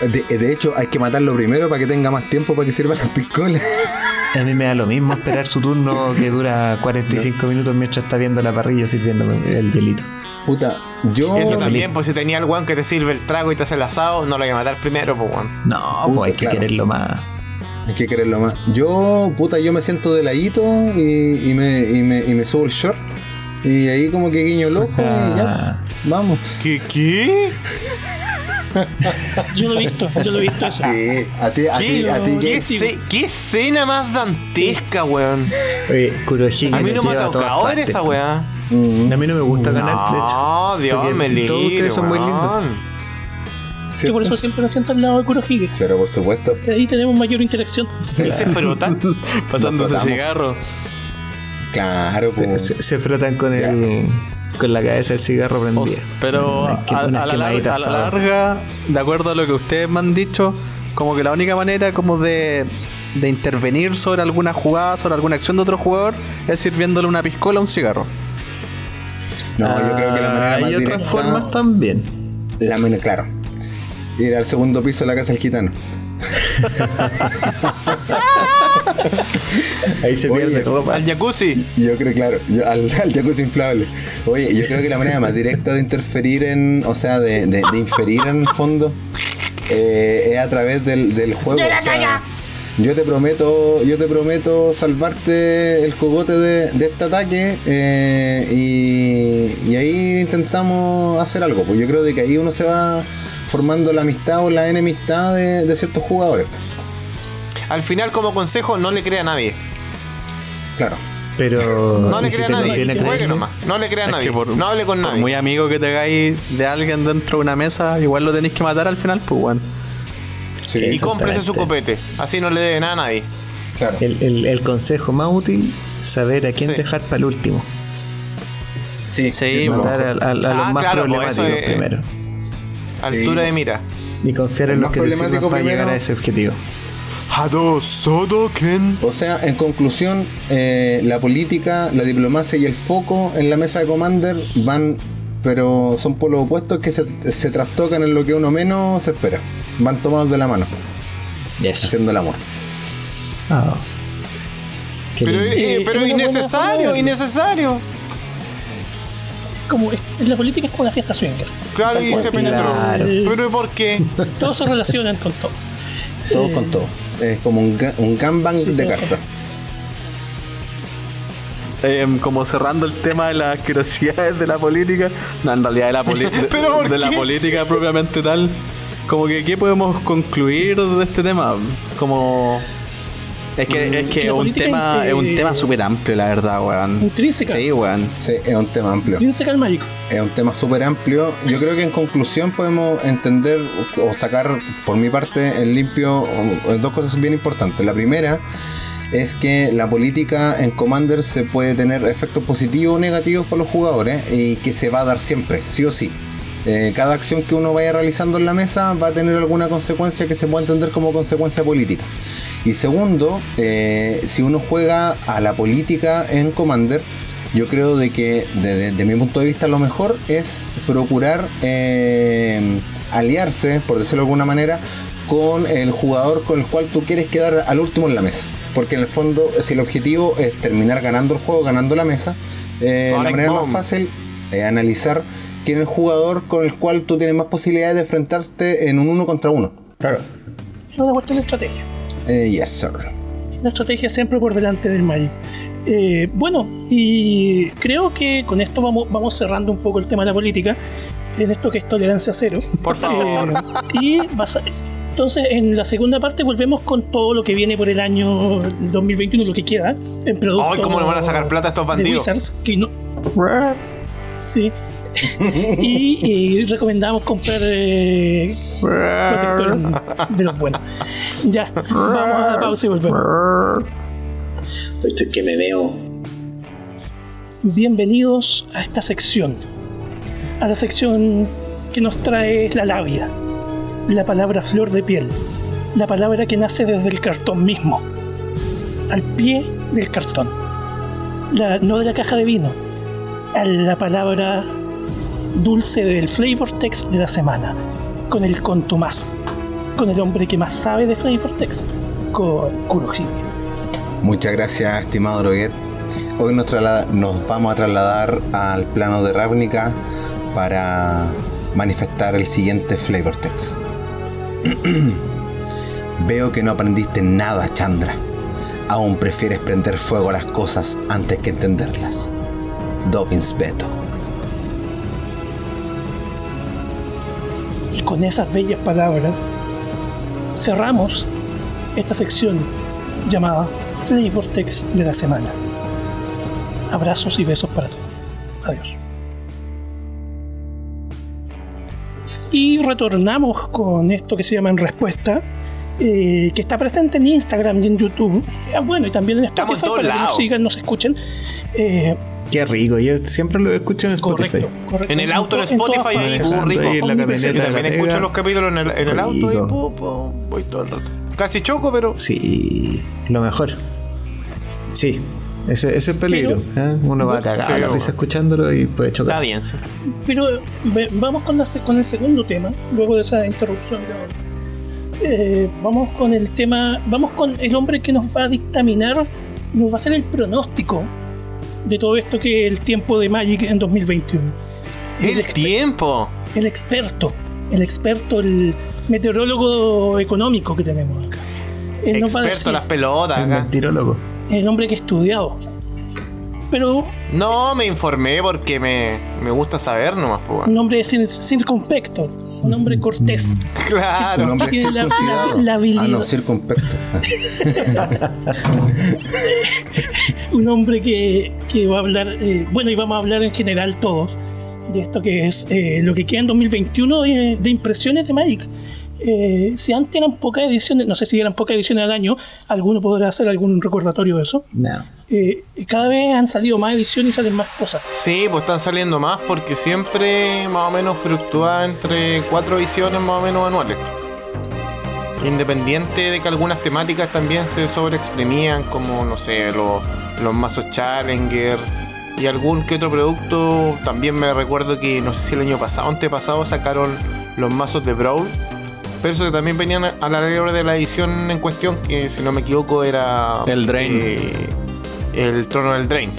C: De, de hecho, hay que matarlo primero para que tenga más tiempo para que sirva las piscolas.
D: A mí me da lo mismo esperar su turno que dura 45 minutos mientras está viendo la parrilla sirviéndome el hielito.
C: Puta, yo.
A: Eso también, pues si tenía el weón que te sirve el trago y te hace el asado, no lo voy a matar primero, pues weón.
D: No,
C: Puta,
D: pues hay que
C: claro.
D: quererlo más.
C: Hay que quererlo más. Yo, puta, yo me siento de ladito y, y me, y, me, y me subo el short. Y ahí como que guiño el ojo y ya.
D: Ah,
C: Vamos.
A: ¿Qué? ¿Qué?
B: Yo lo he visto, yo lo he visto eso.
C: Sí, a ti, a ti, a ti.
A: ¿Qué,
B: Sí.
A: ce- qué escena más dantesca, weón?
D: Oye, Kurohige
A: A mí no me ha tocado ver esa
D: po.
A: weá.
C: Mm,
D: A mí no me gusta ganar, de hecho.
A: No, Dios
D: Porque
A: me libre.
D: todos ustedes son muy lindos.
A: weón.
B: Yo por eso siempre me siento al lado de Kurohige.
C: Pero por supuesto.
B: Que ahí tenemos mayor interacción.
A: Y se frotan.
E: Pasándose cigarro.
C: Claro,
D: Se,
C: pues.
D: se- se frotan con el con la cabeza del cigarro
E: O
D: prendido.
E: sea, pero
D: que-
E: a, a la, a la larga, de acuerdo a lo que ustedes me han dicho, como que la única manera como de, de intervenir sobre alguna jugada, sobre alguna acción de otro jugador, es sirviéndole una piscola o un cigarro.
C: No, yo creo que la manera
D: Ah,
C: más
D: Hay otras
C: directa.
D: formas también.
C: La men- claro. Ir al segundo piso de la casa del gitano.
D: Ahí se
C: Oye,
D: pierde ropa.
A: Al jacuzzi.
C: Yo creo, claro, yo- al, al jacuzzi inflable. Oye, yo creo que la manera más directa de interferir en, o sea, de, de- de inferir en el fondo, eh, es a través del, del juego. o sea, yo te prometo, yo te prometo salvarte el cogote de, de este ataque eh, y, y ahí intentamos hacer algo. Pues yo creo de que ahí uno se va formando la amistad o la enemistad de, de ciertos jugadores.
A: Al final, como consejo, no le crea a nadie.
C: Claro.
D: Pero
A: No le
D: ¿y si
A: crea a
D: te
A: nadie. nomás. No le crea a nadie.
E: por-
A: no hable con
E: Por
A: nadie.
E: muy amigo que tengáis de alguien dentro de una mesa, igual lo tenéis que matar al final, pues bueno.
C: Sí,
A: Y cómprese su copete. Así no le debe nada a nadie.
C: claro.
D: El, el- el consejo más útil, saber a quién
A: Sí.
D: dejar para el último.
C: Sí,
E: Sí,
D: Matar a,
C: mejor.
D: a- a los
A: Ah,
D: más
A: claro, pues,
D: problemáticos
A: es-
D: primero.
A: Altura
C: Sí.
A: de mira.
D: Y confiar
C: El
D: en los que
C: problemático
D: para
C: primero.
D: llegar a ese objetivo.
C: O sea, en conclusión, eh, la política, la diplomacia y el foco en la mesa de Commander van, pero son polos opuestos que se, se trastocan en lo que uno menos se espera. Van tomados de la mano,
D: Eso.
C: haciendo el amor.
D: Ah.
A: Pero, eh,
B: Eh,
A: pero innecesario, innecesario.
B: Como es- la política es como la fiesta swinger.
A: Claro, y se penetró.
D: Claro.
A: Pero ¿por qué?
B: Todos se relacionan con todo.
C: Todos
B: Eh,
C: con todo. Es como un, un gangbang
B: Sí,
C: de cartas.
E: Em, como cerrando el tema de las asquerosidades de la política, no, en realidad de la, de,
A: ¿Pero por
E: de la política propiamente tal, como que ¿qué podemos concluir de este tema? Como es que es que es un tema
B: es-
E: un tema súper amplio, la verdad, weón.
B: Intrínseca.
E: Sí, weón.
C: Sí, es un tema amplio.
B: Intrínseca al mágico.
C: Es un tema súper amplio. Yo creo que en conclusión podemos entender o sacar, por mi parte, en limpio dos cosas bien importantes. La primera es que la política en Commander se puede tener efectos positivos o negativos para los jugadores y que se va a dar siempre, sí o sí. Eh, cada acción que uno vaya realizando en la mesa va a tener alguna consecuencia que se pueda entender como consecuencia política. Y segundo, eh, si uno juega a la política en Commander, yo creo de que desde de mi punto de vista lo mejor es procurar eh, aliarse, por decirlo de alguna manera, con el jugador con el cual tú quieres quedar al último en la mesa. Porque en el fondo, si el objetivo es terminar ganando el juego, ganando la mesa, la manera más fácil es analizar quién es el jugador con el cual tú tienes más posibilidades de enfrentarte en un uno contra uno.
D: Claro.
B: Es una cuestión de estrategia.
C: Eh, yes, sir.
B: La estrategia siempre por delante del Magic. Eh, bueno, y creo que con esto vamos, vamos cerrando un poco el tema de la política, en esto que es tolerancia cero.
A: Por favor.
B: Eh, y basa- entonces en la segunda parte volvemos con todo lo que viene por el año 2021, lo que queda, en productos.
A: Ay, ¿cómo le van a sacar plata a estos bandidos?
B: Wizards, que no- Sí. y, y recomendamos comprar eh, protector de los buenos. Ya, vamos a la pausa y volvemos.
F: Estoy que me veo.
B: Bienvenidos a esta sección. A la sección que nos trae la labia. La palabra flor de piel. La palabra que nace desde el cartón mismo. Al pie del cartón. La- no de la caja de vino. A la palabra dulce del flavor text de la semana. Con el contumaz. Con el hombre que más sabe de flavor text. Con Kurohige.
C: Muchas gracias, estimado Droguet. Hoy nos, nos vamos a trasladar al plano de Ravnica para manifestar el siguiente flavor text. Veo que no aprendiste nada, Chandra. Aún prefieres prender fuego a las cosas antes que entenderlas. Dobbins Beto.
B: Con esas bellas palabras cerramos esta sección llamada Flavor Text de la semana. Abrazos y besos para todos. Adiós. Y retornamos con esto que se llama En Respuesta, eh, que está presente en Instagram y en YouTube. Ah, bueno, y también en Spotify para que nos sigan, nos escuchen. Eh,
D: Qué rico, yo siempre lo escucho en Spotify.
B: correcto, correcto.
A: En el auto, en Spotify, ahí, pum, rico.
D: Ahí en la camioneta de la
A: también escucho los capítulos en el, en el auto y
D: Rico.
A: pu, pu, voy todo el rato. Casi choco, pero.
D: Sí, lo mejor. Sí, ese, ese es el peligro. ¿eh? Uno va a cagar
A: Sí,
D: la
A: bueno.
D: risa escuchándolo y puede chocar.
A: Está bien, sí.
B: Pero ve- vamos con, la se- con el segundo tema, luego de esa interrupción. Eh, vamos con el tema, vamos con el hombre que nos va a dictaminar, nos va a hacer el pronóstico de todo esto que es el tiempo de Magic en 2021.
A: El tiempo.
B: el experto, el experto, el meteorólogo económico que tenemos acá. A
A: Experto
B: decir,
A: las pelotas
D: El
A: acá.
D: mentirólogo.
B: el hombre que ha estudiado. Pero
A: No, me informé porque me, me gusta saber nomás, pues.
B: un hombre cir- circunspecto, un hombre cortés.
A: Claro.
C: Un hombre
B: la-
C: circuncidado.
B: la- la habilidad.
C: ah, no, circunspecto.
B: un hombre que, que va a hablar, eh, bueno, y vamos a hablar en general todos de esto que es eh, lo que queda en 2021 de, de impresiones de Magic. Eh, si antes eran pocas ediciones, no sé si eran pocas ediciones al año, alguno podrá hacer algún recordatorio de eso.
D: No.
B: Eh, cada vez han salido más ediciones y salen más cosas.
A: Sí, pues están saliendo más porque siempre más o menos fluctúa entre cuatro ediciones más o menos anuales. Independiente de que algunas temáticas también se sobreexprimían, como no sé, los, los mazos Challenger y algún que otro producto. También me recuerdo que no sé si el año pasado o antepasado sacaron los mazos de Brawl. Pero eso que también venían a la hora de la edición en cuestión, que si no me equivoco era.
E: El Drain.
A: eh, el trono del Drain.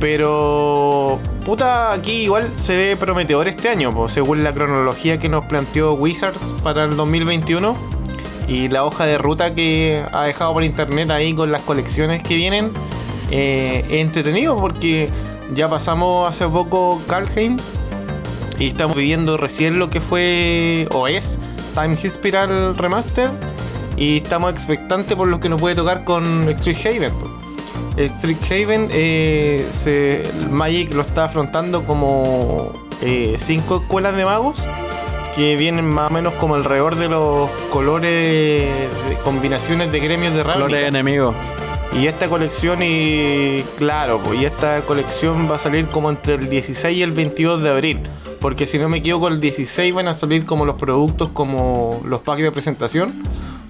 A: Pero. Puta, aquí igual se ve prometedor este año, según la cronología que nos planteó Wizards para el 2021 y la hoja de ruta que ha dejado por internet ahí con las colecciones que vienen. Eh, entretenido porque ya pasamos hace poco Kalheim y estamos viviendo recién lo que fue o es Time Spiral Remaster y estamos expectantes por lo que nos puede tocar con Street Haven. Po. Street Haven eh, se, Magic lo está afrontando como eh, cinco escuelas de magos que vienen más o menos como alrededor de los colores de combinaciones de gremios de Ravnica.
E: enemigos.
A: Y esta colección, y claro, pues, y esta colección va a salir como entre el 16 y el 22 de abril. Porque si no me equivoco, el 16 van a salir como los productos, como los packs de presentación.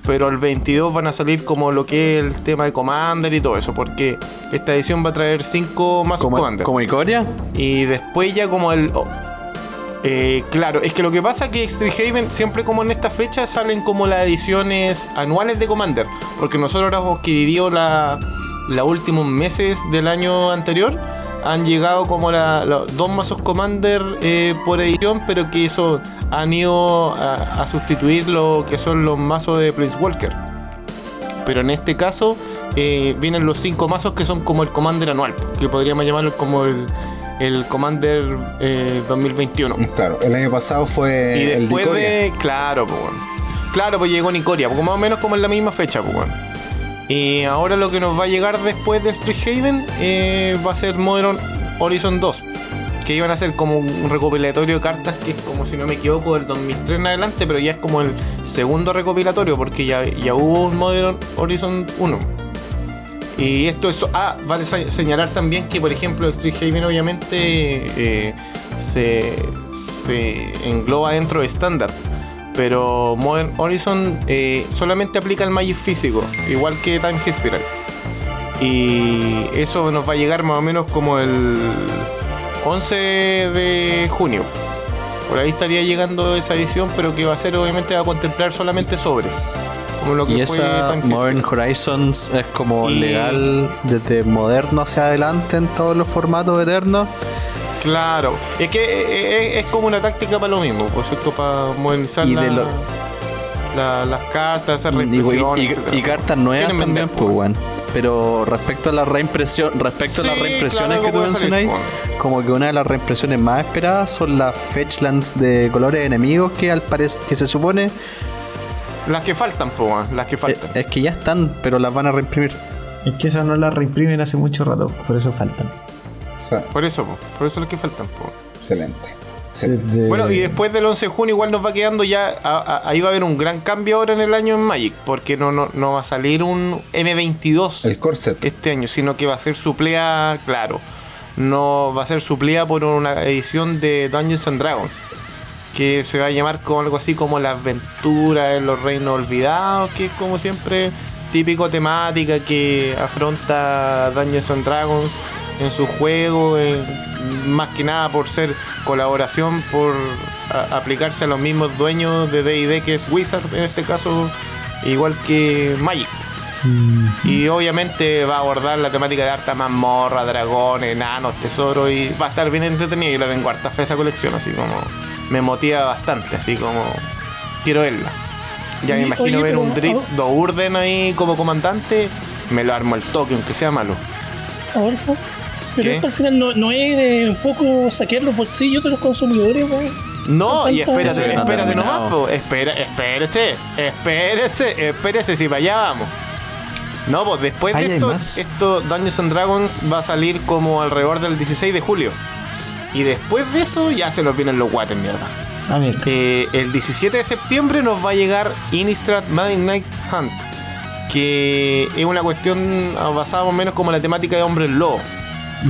A: Pero el 22 van a salir como lo que es el tema de Commander y todo eso. Porque esta edición va a traer 5 más
E: Como,
A: Commander.
E: como Icoria.
A: Y después ya como el... oh, eh, claro, es que lo que pasa es que Street Haven siempre como en esta fecha salen como las ediciones anuales de Commander. Porque nosotros ahora hemos que vivido la, los últimos meses del año anterior. Han llegado como la- los dos mazos Commander eh, por edición, pero que eso han ido a, a sustituir lo que son los mazos de Place Walker. Pero en este caso eh, vienen los cinco mazos que son como el Commander anual, que podríamos llamarlo como el, el Commander eh, 2021.
C: Claro, el año pasado fue
A: Y
C: el de
A: después
C: Ikoria.
A: de. Claro, pues. Claro, pues llegó Nicoria, porque más o menos como en la misma fecha, pues bueno. Y ahora lo que nos va a llegar después de Street Haven eh, va a ser Modern Horizon 2. Que iban a ser como un recopilatorio de cartas que es como si no me equivoco del 2003 en adelante, pero ya es como el segundo recopilatorio porque ya, ya hubo un Modern Horizon 1. Y esto es. Ah, vale se- señalar también que, por ejemplo, Street Haven obviamente eh, se, se engloba dentro de estándar. Pero Modern Horizon eh, solamente aplica el Magic físico, igual que Time Spiral. Y eso nos va a llegar más o menos como el 11 de junio. Por ahí estaría llegando esa edición, pero que va a ser obviamente va a contemplar solamente sobres. Como lo que
E: Y esa Modern. Horizons es como
A: Y-
E: legal desde moderno hacia adelante en todos los formatos eternos.
A: Claro, es que eh, eh, es, como una táctica para lo mismo, pues es como para modernizar
E: Y
A: la-
E: de lo-
A: la- las cartas, hacer
E: Y,
A: reimpresión,
E: y- y-
A: etcétera.
E: y cartas nuevas también,
A: vender,
E: pues, weón. Pero respecto a la reimpresión, respecto a las reimpresiones
A: claro,
E: que tú
A: algo puede salir,
E: mencionáis, como que una de las reimpresiones más esperadas son las Fetchlands de colores enemigos que al parecer que se supone
A: Las que faltan, pues, las que
E: eh,
A: faltan.
E: es que ya están, pero las van a reimprimir.
D: Es que esas no las reimprimen hace mucho rato, por eso faltan.
A: Por eso, po, por eso las que faltan,
C: excelente. excelente.
A: Bueno, y después del 11 de junio igual nos va quedando ya, a- a- ahí va a haber un gran cambio ahora en el año en Magic, porque no, no, no va a salir un M22
C: El corset.
A: este año, sino que va a ser suplea, claro, no va a ser suplea por una edición de Dungeons and Dragons, que se va a llamar como algo así como la aventura en los reinos olvidados, que es como siempre típico temática que afronta Dungeons and Dragons en su juego, eh, más que nada por ser colaboración, por a- aplicarse a los mismos dueños de D&D que es Wizard en este caso, igual que Magic.
D: Mm,
A: Y obviamente va a abordar la temática de harta mazmorra, dragones, enanos, tesoros y va a estar bien entretenido. Yo le tengo harta fe esa colección, así como me motiva bastante, así como quiero verla. Ya me imagino
B: oye,
A: ver un Dritz
B: oh.
A: do Urden ahí como comandante, me lo armo el toque, aunque sea malo.
B: Orfo. Pero esto al final no, no es de un poco saquear los bolsillos de los consumidores, weón.
A: No, y espérate,
E: Eso no
A: espérate nomás, po. Espera, espérese, espérese, espérese, si para allá vamos. No, pues después
D: Ahí
A: de esto, esto, Dungeons and Dragons va a salir como alrededor del 16 de julio. Y después de eso ya se nos vienen los guates, mierda.
D: Ah, mira.
A: Eh, el 17 de septiembre nos va a llegar Innistrad Midnight Hunt. Que es una cuestión ah, basada más o menos como la temática de Hombre Lobo.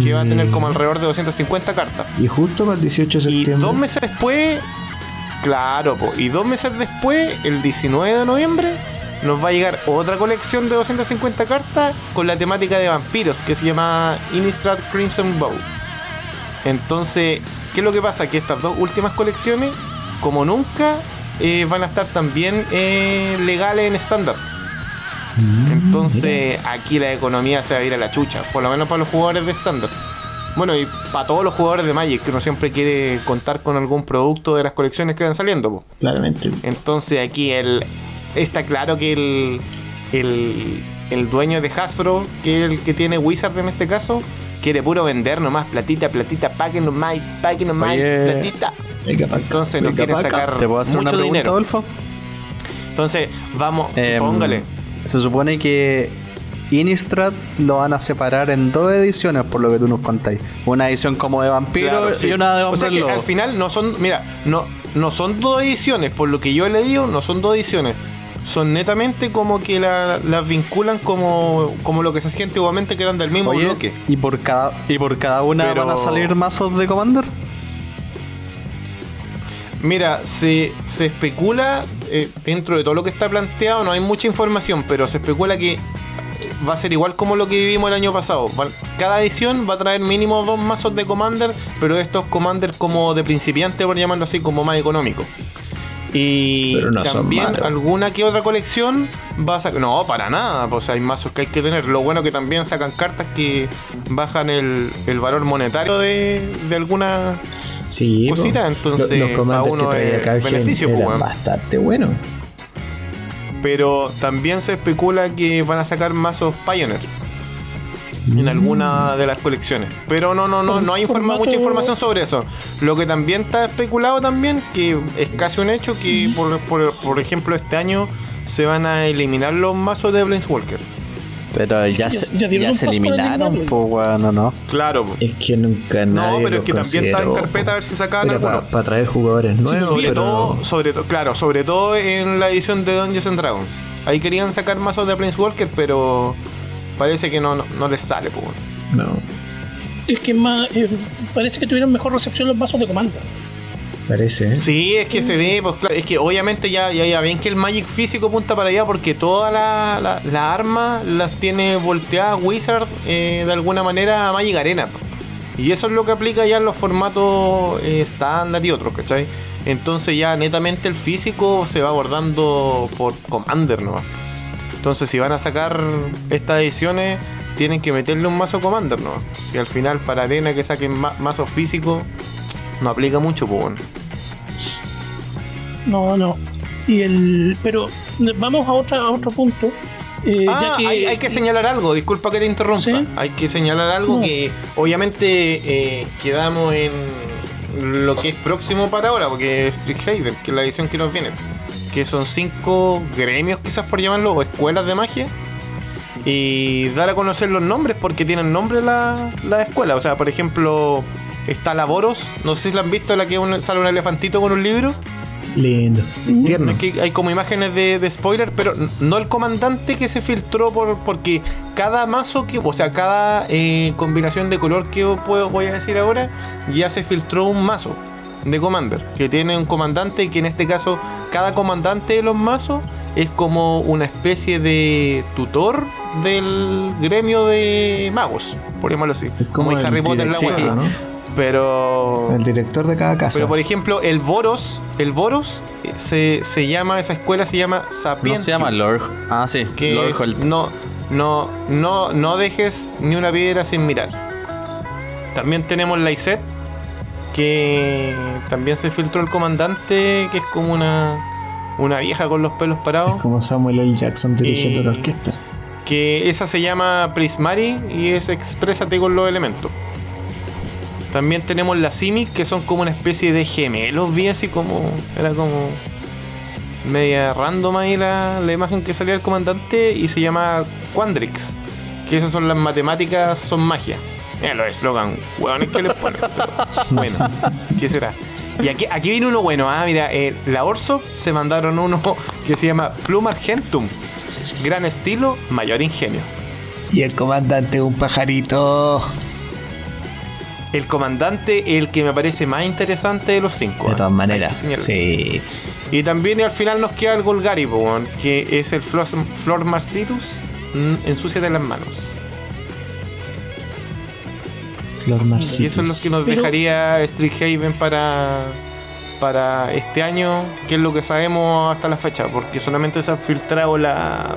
A: Que va a tener como alrededor de 250 cartas.
D: Y justo para el 18 de
A: Y
D: septiembre.
A: dos meses después, claro, po, y dos meses después, el 19 de noviembre, nos va a llegar otra colección de 250 cartas con la temática de vampiros que se llama Innistrad Crimson Bow. Entonces, ¿qué es lo que pasa? Que estas dos últimas colecciones, como nunca, eh, van a estar también eh, legales en estándar.
D: Mm,
A: Entonces, aquí la economía se va a ir a la chucha, por lo menos para los jugadores de estándar. Bueno, y para todos los jugadores de Magic, que uno siempre quiere contar con algún producto de las colecciones que van saliendo. po.
D: claramente.
A: Entonces, aquí el está claro que el, el, el dueño de Hasbro, que es el que tiene Wizard en este caso, quiere puro vender nomás platita, platita, paguen nomás, paguen
E: Oye.
A: platita. Entonces, nos quieren
D: paca.
A: sacar
E: ¿Te puedo hacer una
A: mucho
E: pregunta,
A: dinero.
E: Adolfo?
A: Entonces, vamos,
E: Em,
A: póngale.
E: Se supone que Innistrad lo van a separar en dos ediciones, por lo que tú nos contáis. Una edición como de vampiro
A: Claro, sí.
E: y una de
A: O
E: hombre
A: sea que
E: lobo.
A: al final no son, mira, no, no son dos ediciones, por lo que yo he leído, no son dos ediciones. Son netamente como que la- las vinculan como, como lo que se hacía antiguamente que eran del mismo
E: Oye,
A: bloque.
E: y por cada y por cada una
A: Pero-
E: van a salir mazos de Commander.
A: Mira, se, se especula, eh, dentro de todo lo que está planteado, no hay mucha información, pero se especula que va a ser igual como lo que vivimos el año pasado. Cada edición va a traer mínimo dos mazos de Commander, pero estos Commander como de principiante, por llamarlo así, como más económico. Y
D: no
A: también alguna que otra colección va a sacar. No, para nada. Pues hay mazos que hay que tener. Lo bueno que también sacan cartas que bajan el, el valor monetario de, de alguna.
D: Sí,
A: entonces,
D: Lo- los comandos que traía eran
A: weón.
D: bastante buenos.
A: Pero también se especula que van a sacar mazos Pioneer en alguna de las colecciones. Pero no, no, no, no hay informa- mucha información sobre eso. Lo que también está especulado también, que es casi un hecho, que por, por, por ejemplo este año se van a eliminar los mazos de Planeswalker.
E: Pero ya,
B: Ya-
E: se,
B: ya
E: ya eliminaron, pues, weón, no, no.
A: Claro. po.
D: Es que nunca
A: No,
D: nadie
A: pero es que también está en carpeta a ver si sacaban
D: Era
A: alguno.
D: para traer jugadores nuevos,
A: sobre
D: pero
A: todo, sobre todo, claro, sobre todo en la edición de Dungeons and Dragons. Ahí querían sacar mazos de Planeswalker, pero parece que no, no, no les sale, pues.
D: no.
B: Es que más, eh, parece que tuvieron mejor recepción los vasos de comanda.
D: Parece, ¿eh?
A: Sí, es que se ve, pues claro, es que obviamente ya, ya, ya ven que el Magic físico apunta para allá porque todas las la, la armas las tiene volteadas Wizard eh, de alguna manera a Magic Arena. Y eso es lo que aplica ya en los formatos eh, estándar y otros, ¿cachai? Entonces ya netamente el físico se va abordando por Commander, ¿no? Entonces si van a sacar estas ediciones, tienen que meterle un mazo Commander, ¿no? Si al final para Arena que saquen ma- mazo físico, no aplica mucho, pues bueno.
B: No, no. Y el, pero vamos a, otra, a otro punto. eh,
A: Ah,
B: ya que,
A: hay, hay que señalar algo, disculpa que te interrumpa.
B: Sí.
A: Hay que señalar algo
B: No.
A: que obviamente eh, quedamos en lo que es próximo para ahora, porque es Strixhaven, que es la edición que nos viene. Que son cinco gremios, quizás por llamarlo, o escuelas de magia. Y dar a conocer los nombres, porque tienen nombre la, la escuela. O sea, por ejemplo, está la Boros, no sé si la han visto, la que un- sale un elefantito con un libro.
D: Lindo. Tierno.
A: Es que hay como imágenes de, de spoiler, pero no el comandante que se filtró por porque cada mazo que, o sea, cada eh, combinación de color que puedo, voy a decir ahora, ya se filtró un mazo de commander que tiene un comandante que en este caso cada comandante de los mazos es como una especie de tutor del gremio de magos, por llamarlo así.
D: Es
A: Como,
D: como
A: en Harry
D: el
A: Potter la.
D: ¿no?
A: Pero
D: El director de cada casa.
A: pero por ejemplo, el Boros, el Boros eh, se, se llama, esa escuela se llama
E: No
A: Sapientium.
E: se llama Lord. Ah, sí,
A: que
E: Lord
A: es- no, no, no, no dejes ni una piedra sin mirar. También tenemos la ISET, que también se filtró el comandante, que es como una, una vieja con los pelos parados.
D: Es como Samuel L. Jackson dirigiendo la orquesta.
A: que esa se llama Prismari y es Exprésate con los elementos. También tenemos las Simic, que son como una especie de gemelos, vi así como. Era como. media random ahí la, la imagen que salía del comandante y se llama Quandrix. Que esas son las matemáticas, son magia. Mira los eslogan, hueones que les ponen. Bueno, ¿qué será? Y aquí, aquí viene uno bueno, ah, mira, eh, la Orso se mandaron uno que se llama Pluma Argentum. Gran estilo, mayor ingenio.
D: Y el comandante un pajarito.
A: El comandante, el que me parece más interesante de los cinco.
D: De todas
A: hay
D: maneras. Sí.
A: Y también al final nos queda el Golgari, que es el Flor, Flor Marcitus. mm, Ensúciate las manos.
D: Flor
A: Y
D: Marcitus.
A: eso es lo que nos
B: Pero-
A: dejaría Street Haven para, para este año, que es lo que sabemos hasta la fecha, porque solamente se han filtrado la,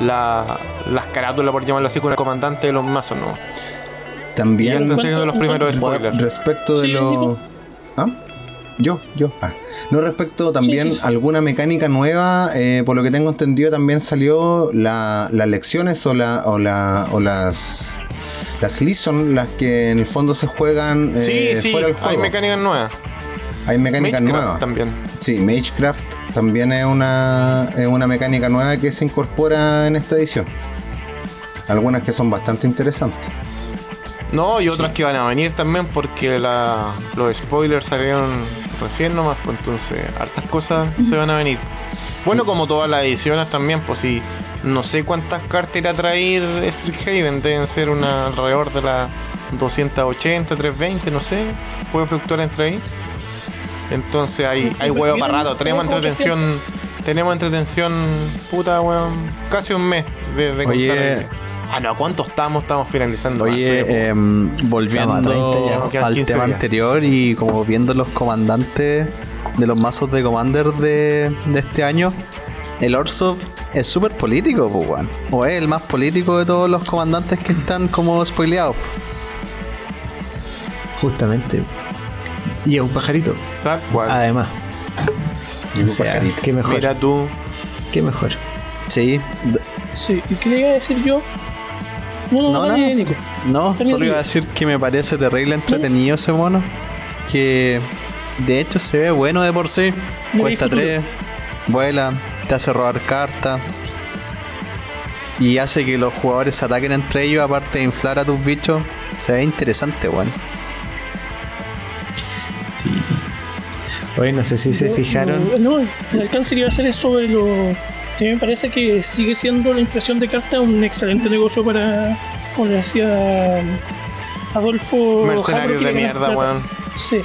A: la las carátulas, por llamarlo así, con el comandante de los mazos, ¿no?
C: También
A: están los primeros spoilers.
C: respecto de
B: Sí,
C: lo... ¿Ah? Yo, yo. Ah. No, respecto también
B: Sí, sí.
C: alguna mecánica nueva, eh, por lo que tengo entendido también salió la- las lecciones o, la, o, la, o las... Las Lison, las que en el fondo se juegan eh,
A: sí, sí,
C: fuera del
A: hay
C: juego.
A: mecánicas nuevas.
C: Hay mecánicas
A: Magecraft
C: nuevas.
A: también.
C: Sí, Magecraft también es una, es una mecánica nueva que se incorpora en esta edición. Algunas que son bastante interesantes.
A: No, y otras que van a venir también porque la, los spoilers salieron recién nomás, pues entonces hartas cosas se van a venir. Bueno, como todas las ediciones también, pues si no sé cuántas cartas irá a traer Strixhaven, deben ser una alrededor de las 280, 320, no sé, puede fluctuar entre ahí. Entonces hay, hay huevo para rato, tenemos entretención, tenemos entretención, puta weón, casi un mes de, de
E: Oye.
A: contar. Ah, no, ¿cuánto estamos? Estamos finalizando.
E: Oye, em, volviendo
D: Estamos a 30 ya,
A: quedan
E: al
A: 15
E: tema
A: días.
E: anterior y como viendo los comandantes, de los mazos de Commander de, de este año, el Orsov es súper político, pues. O es el más político de todos los comandantes que están como spoileados.
D: Justamente. Y es un pajarito,
A: Tal cual.
D: además.
C: Y
D: O
C: un
D: sea,
C: pajarito.
D: qué mejor.
A: Mira tú.
D: Qué mejor.
E: Sí.
B: Sí, ¿y qué le iba a decir yo? No, no,
E: No,
B: no,
E: no.
B: dale, Nico.
E: No,
B: Termina
E: solo iba a decir que me parece terrible entretenido ese mono. Que de hecho se ve bueno de por sí.
B: Mira,
E: Cuesta
B: hay futuro.
E: 3, vuela, te hace robar cartas. Y hace que los jugadores se ataquen entre ellos, aparte de inflar a tus bichos. Se ve interesante, weón.
D: Sí. Oye, no sé si se fijaron.
B: No, no, el alcance que iba a hacer es sobre que me parece que sigue siendo la impresión de carta un excelente negocio para, como le decía Adolfo.
A: Mercenarios
B: Jabro,
A: de mierda, weón.
B: Sí,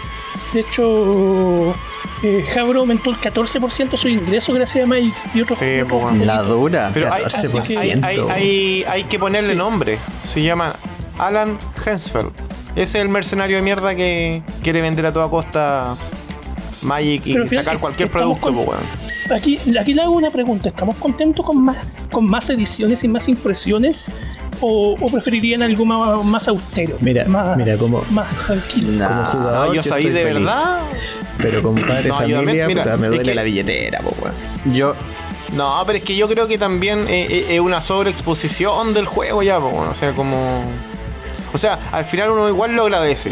B: de hecho, eh, Jabro aumentó el 14% de su ingreso gracias a Magic y otros
A: Sí,
B: otros
A: pues, weón.
E: La dura.
A: Pero hay,
D: 14%.
A: hay, hay, hay- hay que ponerle
B: Sí.
A: nombre. Se llama Alan Hensfeld. Ese es el mercenario de mierda que quiere vender a toda costa Magic y sacar cualquier producto,
B: con-
A: pues, weón.
B: Aquí, aquí le hago una pregunta. ¿Estamos contentos con más, con más ediciones y más impresiones? ¿O, o preferirían algo más, más austero?
D: Mira,
B: más,
D: mira, como-
B: Más tranquilo.
E: Nah.
D: Como jugador,
A: yo soy de
D: feliz.
A: verdad.
D: Pero como padre de
A: No,
D: familia,
A: mira,
D: puta, me
A: es
D: duele
A: que-
D: la billetera, po, weón.
E: Yo,
A: No, pero es que yo creo que también eh, eh, es una sobreexposición del juego ya, bueno, o sea, como... O sea, al final uno igual lo agradece.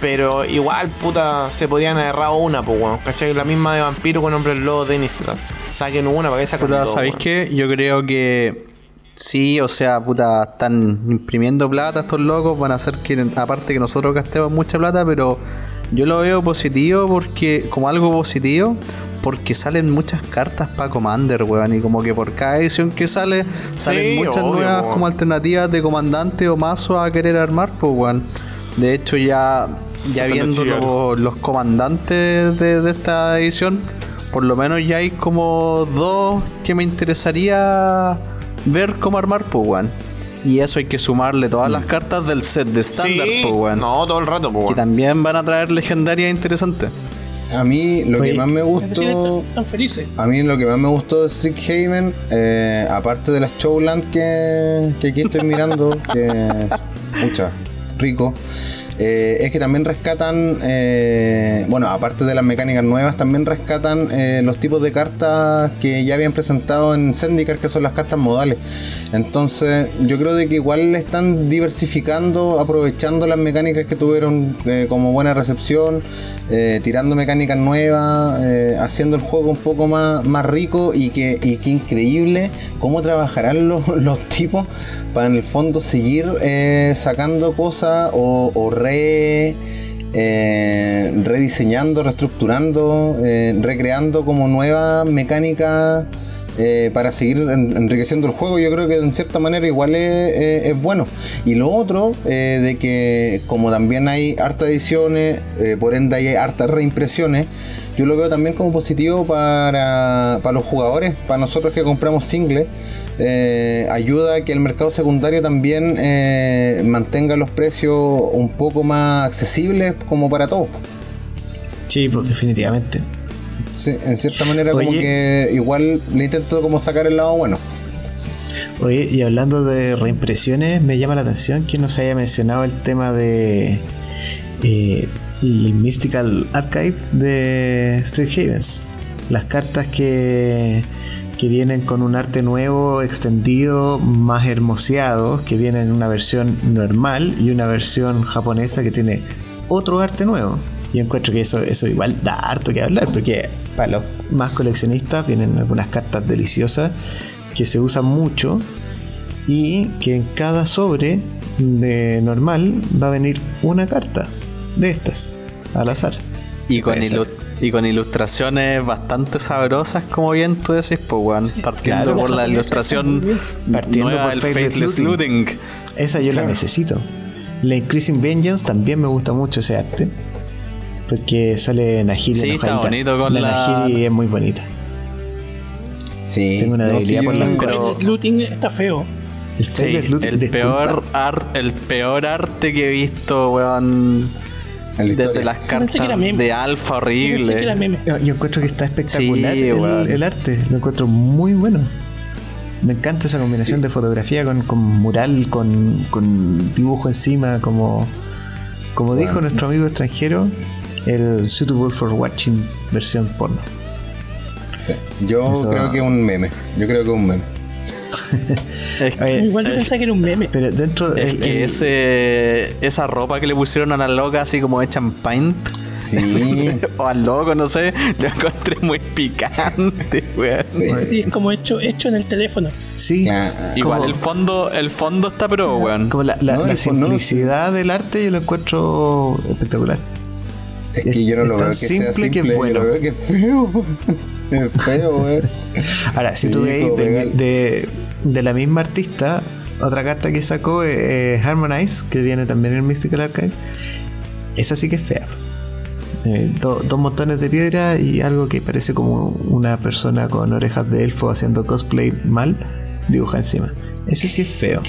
A: Pero igual, puta, se podían haber errado una, pues, weón. ¿Cachai? La misma de Vampiro con Hombre Lobo de Innistrad. Saquen una para que sacan
E: puta, ¿sabéis
A: weón.
E: qué? Yo creo que sí, o sea, puta, están imprimiendo plata estos locos, van a hacer que, aparte que nosotros gastemos mucha plata, pero yo lo veo positivo porque, como algo positivo, porque salen muchas cartas para Commander, weón, y como que por cada edición que sale, salen muchas
A: obvio,
E: nuevas
A: weón.
E: como alternativas de comandante o mazo a querer armar, pues, weón. De hecho, ya, viendo los, los comandantes de, de esta edición, por lo menos ya hay como dos que me interesaría ver cómo armar, pues, weón. Y eso hay que sumarle todas las cartas del set de estándar,
A: Sí,
E: pues, weón.
A: no, todo el rato, pues,
E: Que también van a traer legendarias interesantes.
C: A mí lo
D: Oye,
C: que más me gustó.
B: están, están felices.
C: A mí lo que más me gustó de Strixhaven, eh, aparte de las Showland que, que aquí estoy mirando, que mucha, rico, eh, es que también rescatan, eh, bueno, aparte de las mecánicas nuevas, también rescatan eh, los tipos de cartas que ya habían presentado en Zendikar, que son las cartas modales. Entonces, yo creo de que igual están diversificando, aprovechando las mecánicas que tuvieron como buena recepción, tirando mecánicas nuevas, haciendo el juego un poco más, más rico y que, y que increíble cómo trabajarán los, los tipos para en el fondo seguir sacando cosas o, o eh, rediseñando, reestructurando, eh, recreando como nuevas mecánicas eh, para seguir en- enriqueciendo el juego. Yo creo que en cierta manera igual es, es bueno. Y lo otro, eh, de que como también hay hartas ediciones, eh, por ende hay hartas reimpresiones, yo lo veo también como positivo para, para los jugadores, para nosotros que compramos singles. eh, ayuda a que el mercado secundario también eh, mantenga los precios un poco más accesibles como para todos.
D: Sí, pues definitivamente.
C: Sí, en cierta manera como que igual le intento como sacar el lado bueno.
D: Oye, y hablando de reimpresiones, me llama la atención que no se haya mencionado el tema de eh, el Mystical Archive de Street Havens. Las cartas que, que vienen con un arte nuevo, extendido, más hermoseado, que vienen en una versión normal y una versión japonesa que tiene otro arte nuevo. Yo encuentro que eso, eso igual da harto que hablar, porque para los más coleccionistas vienen algunas cartas deliciosas que se usan mucho y que en cada sobre de normal va a venir una carta de estas al azar.
E: Y con, ilu- y con ilustraciones bastante sabrosas, como bien tú decís, pues, weón. partiendo
D: claro.
E: por la ilustración
D: Partiendo
E: nueva
D: por
E: del
D: Faithless
E: Faithless
D: Looting.
E: Looting.
D: Esa yo la necesito. La Increasing Vengeance también me gusta mucho ese arte. Porque sale Nahiri
E: Sí, está
D: enojadita.
E: bonito con
D: la
E: la-
D: es muy bonita.
C: Sí,
D: Tengo una
C: no,
D: debilidad
C: sí,
D: por las
E: Pero-
B: El looting está feo.
D: El
E: Sí,
D: Faithless Looting,
E: el peor, ar- el peor arte que he visto, weón.
C: En la
E: Desde las cartas
B: meme.
E: de alfa horrible.
B: meme.
D: Yo, yo encuentro que está espectacular
E: Sí,
D: el, arte. Lo encuentro muy bueno. Me encanta esa combinación de fotografía con, con mural, con, con dibujo encima, como, como dijo nuestro amigo extranjero, el Suitable for Watching versión porno.
C: Sí. Yo
D: Eso-
C: creo que es un meme. Yo creo que es un meme.
E: Es,
D: Oye,
B: Igual yo pensaba que era un meme.
D: pero dentro
E: es
D: el-
E: que
D: el-
E: ese, esa ropa que le pusieron a la loca así como hecha en paint
C: Sí.
E: o al loco, no sé, lo encontré muy picante, weón.
C: Sí.
B: Sí, es como hecho, hecho en el teléfono.
D: sí,
E: Igual
D: Como-
E: el fondo, el fondo está pero weón.
D: como la, la-
C: No,
D: la
C: el fondo-
D: simplicidad del arte yo lo encuentro espectacular.
C: Es que yo no
D: Es
C: lo
D: tan
C: veo que sea
D: simple que
C: yo
D: bueno.
C: lo veo que es feo. Es feo, weón.
D: Ahora, si tú veis de, de la misma artista, otra carta que sacó es Harmonize, que viene también en el Mystical Archive. Esa sí que es fea. Eh, do- dos montones de piedra y algo que parece como una persona con orejas de elfo haciendo cosplay mal, dibuja encima. Ese sí es feo,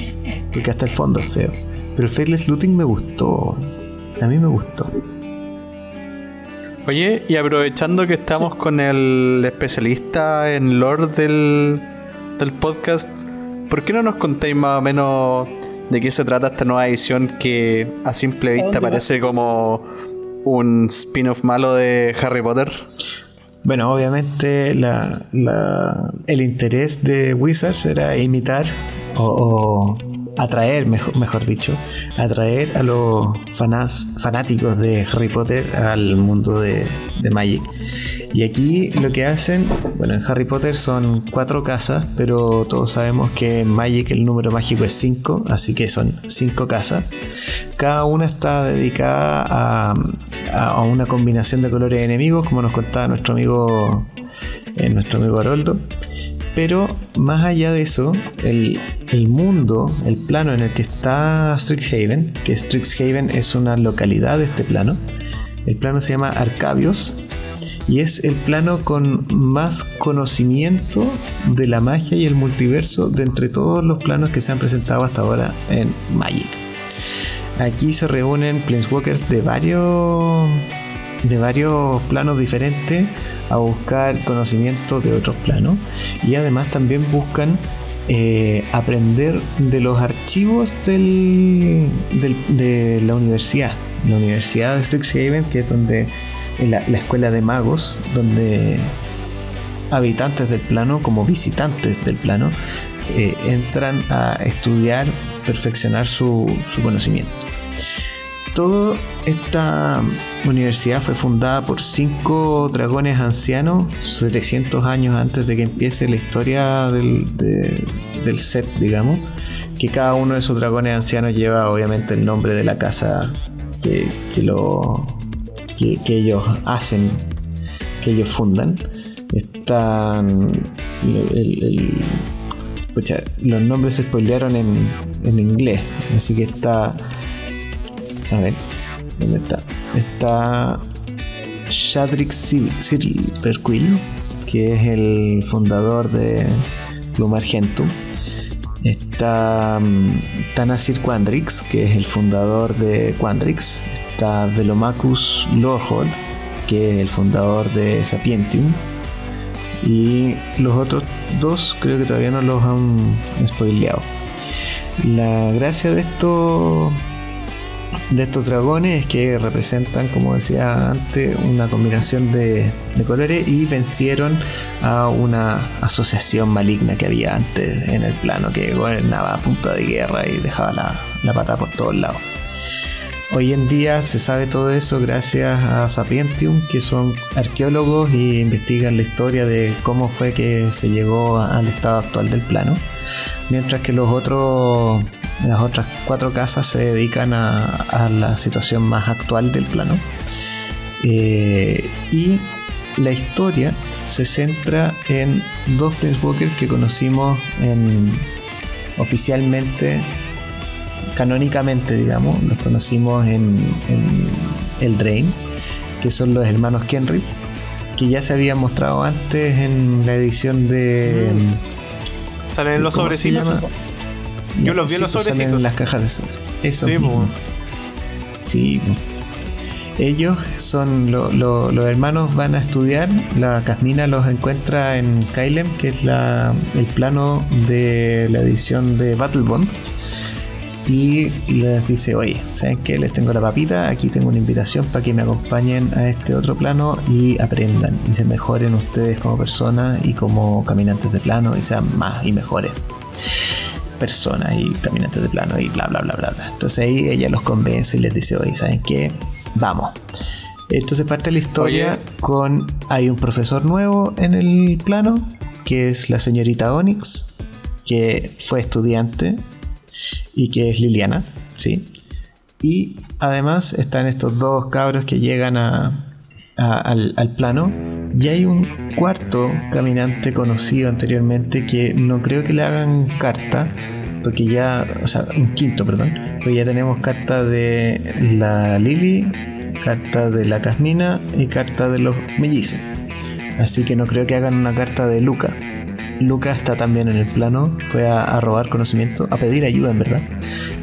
D: porque hasta el fondo es feo. Pero Faithless Looting me gustó. A mí me gustó.
E: Oye, y aprovechando que estamos con el especialista en lore del, del podcast, ¿por qué no nos contáis más o menos de qué se trata esta nueva edición que a simple vista parece como un spin-off malo de Harry Potter?
D: Bueno, obviamente la- la- el interés de Wizards era imitar o, o atraer, mejor, mejor dicho, atraer a los fanas- fanáticos de Harry Potter al mundo de, Magic. Y aquí lo que hacen, bueno, en Harry Potter son cuatro casas, pero todos sabemos que en Magic el número mágico es cinco, así que son cinco casas. Cada una está dedicada a, a- a una combinación de colores enemigos, como nos contaba nuestro amigo, eh, nuestro amigo Haroldo. Pero más allá de eso, el, el mundo, el plano en el que está Strixhaven, que Strixhaven es una localidad de este plano, el plano se llama Arcabios y es el plano con más conocimiento de la magia y el multiverso de entre todos los planos que se han presentado hasta ahora en Magic. Aquí se reúnen Planeswalkers de varios de varios planos diferentes a buscar conocimiento de otros planos y además también buscan eh, aprender de los archivos del, de la universidad, la universidad de Strixhaven, que es donde la, la escuela de magos, donde habitantes del plano, como visitantes del plano, eh, entran a estudiar, perfeccionar su, su conocimiento. Toda esta universidad fue fundada por cinco dragones ancianos, 700 años antes de que empiece la historia del, de- del set, digamos. Que cada uno de esos dragones ancianos lleva obviamente el nombre de la casa que, que lo, que, ellos hacen, que ellos fundan. Están. el- los nombres se spoilearon en, en inglés, así que está. A ver, ¿dónde está? Está Shadrick Silverquill, que es el fundador de Plum Argentum. Está mm, Tanasir Quandrix, que es el fundador de Quandrix. Está Velomachus Lorhold, que es el fundador de Sapientium. Y los otros dos creo que todavía no los han spoileado. La gracia de esto de estos dragones es que representan, como decía antes, una combinación de, de colores y vencieron a una asociación maligna que había antes en el plano que gobernaba a punta de guerra y dejaba la, la pata por todos lados. Hoy en día se sabe todo eso gracias a Sapientium, que son arqueólogos y investigan la historia de cómo fue que se llegó al estado actual del plano, mientras que los otros, las otras cuatro casas se dedican a, la situación más actual del plano. Eh, y la historia se centra en dos Planeswalkers que conocimos en, oficialmente canónicamente, digamos, los conocimos en, en el Drain, que son los hermanos Kenry, que ya se habían mostrado antes en la edición de.
A: Salen en los
D: ¿cómo se
A: sobrecitos. Yo los vi en los
D: pues, salen
A: sobrecitos.
D: en las cajas de sobre. Eso.
A: Sí,
D: mismo.
A: pues.
D: Sí. pues. Ellos son lo- lo- los hermanos van a estudiar. La Casmina los encuentra en Kailem, que es la, el plano de la edición de Battle Bond. Y les dice, oye, ¿saben qué? Les tengo la papita, aquí tengo una invitación para que me acompañen a este otro plano y aprendan y se mejoren ustedes como personas y como caminantes de plano y sean más y mejores personas y caminantes de plano y bla bla bla bla bla. Entonces ahí ella los convence y les dice, oye, ¿saben qué? Vamos. Entonces parte la historia
E: Oye.
D: con hay un profesor nuevo en el plano que es la señorita Onyx que fue estudiante y que es Liliana, ¿sí? Y además están estos dos cabros que llegan al, al plano y hay un cuarto caminante conocido anteriormente que no creo que le hagan carta porque ya, o sea, un quinto, perdón, porque ya tenemos carta de la Lily, carta de la Casmina y carta de los mellizos. Así que no creo que hagan una carta de Luca. Luca está también en el plano, fue a, a robar conocimiento, a pedir ayuda en verdad,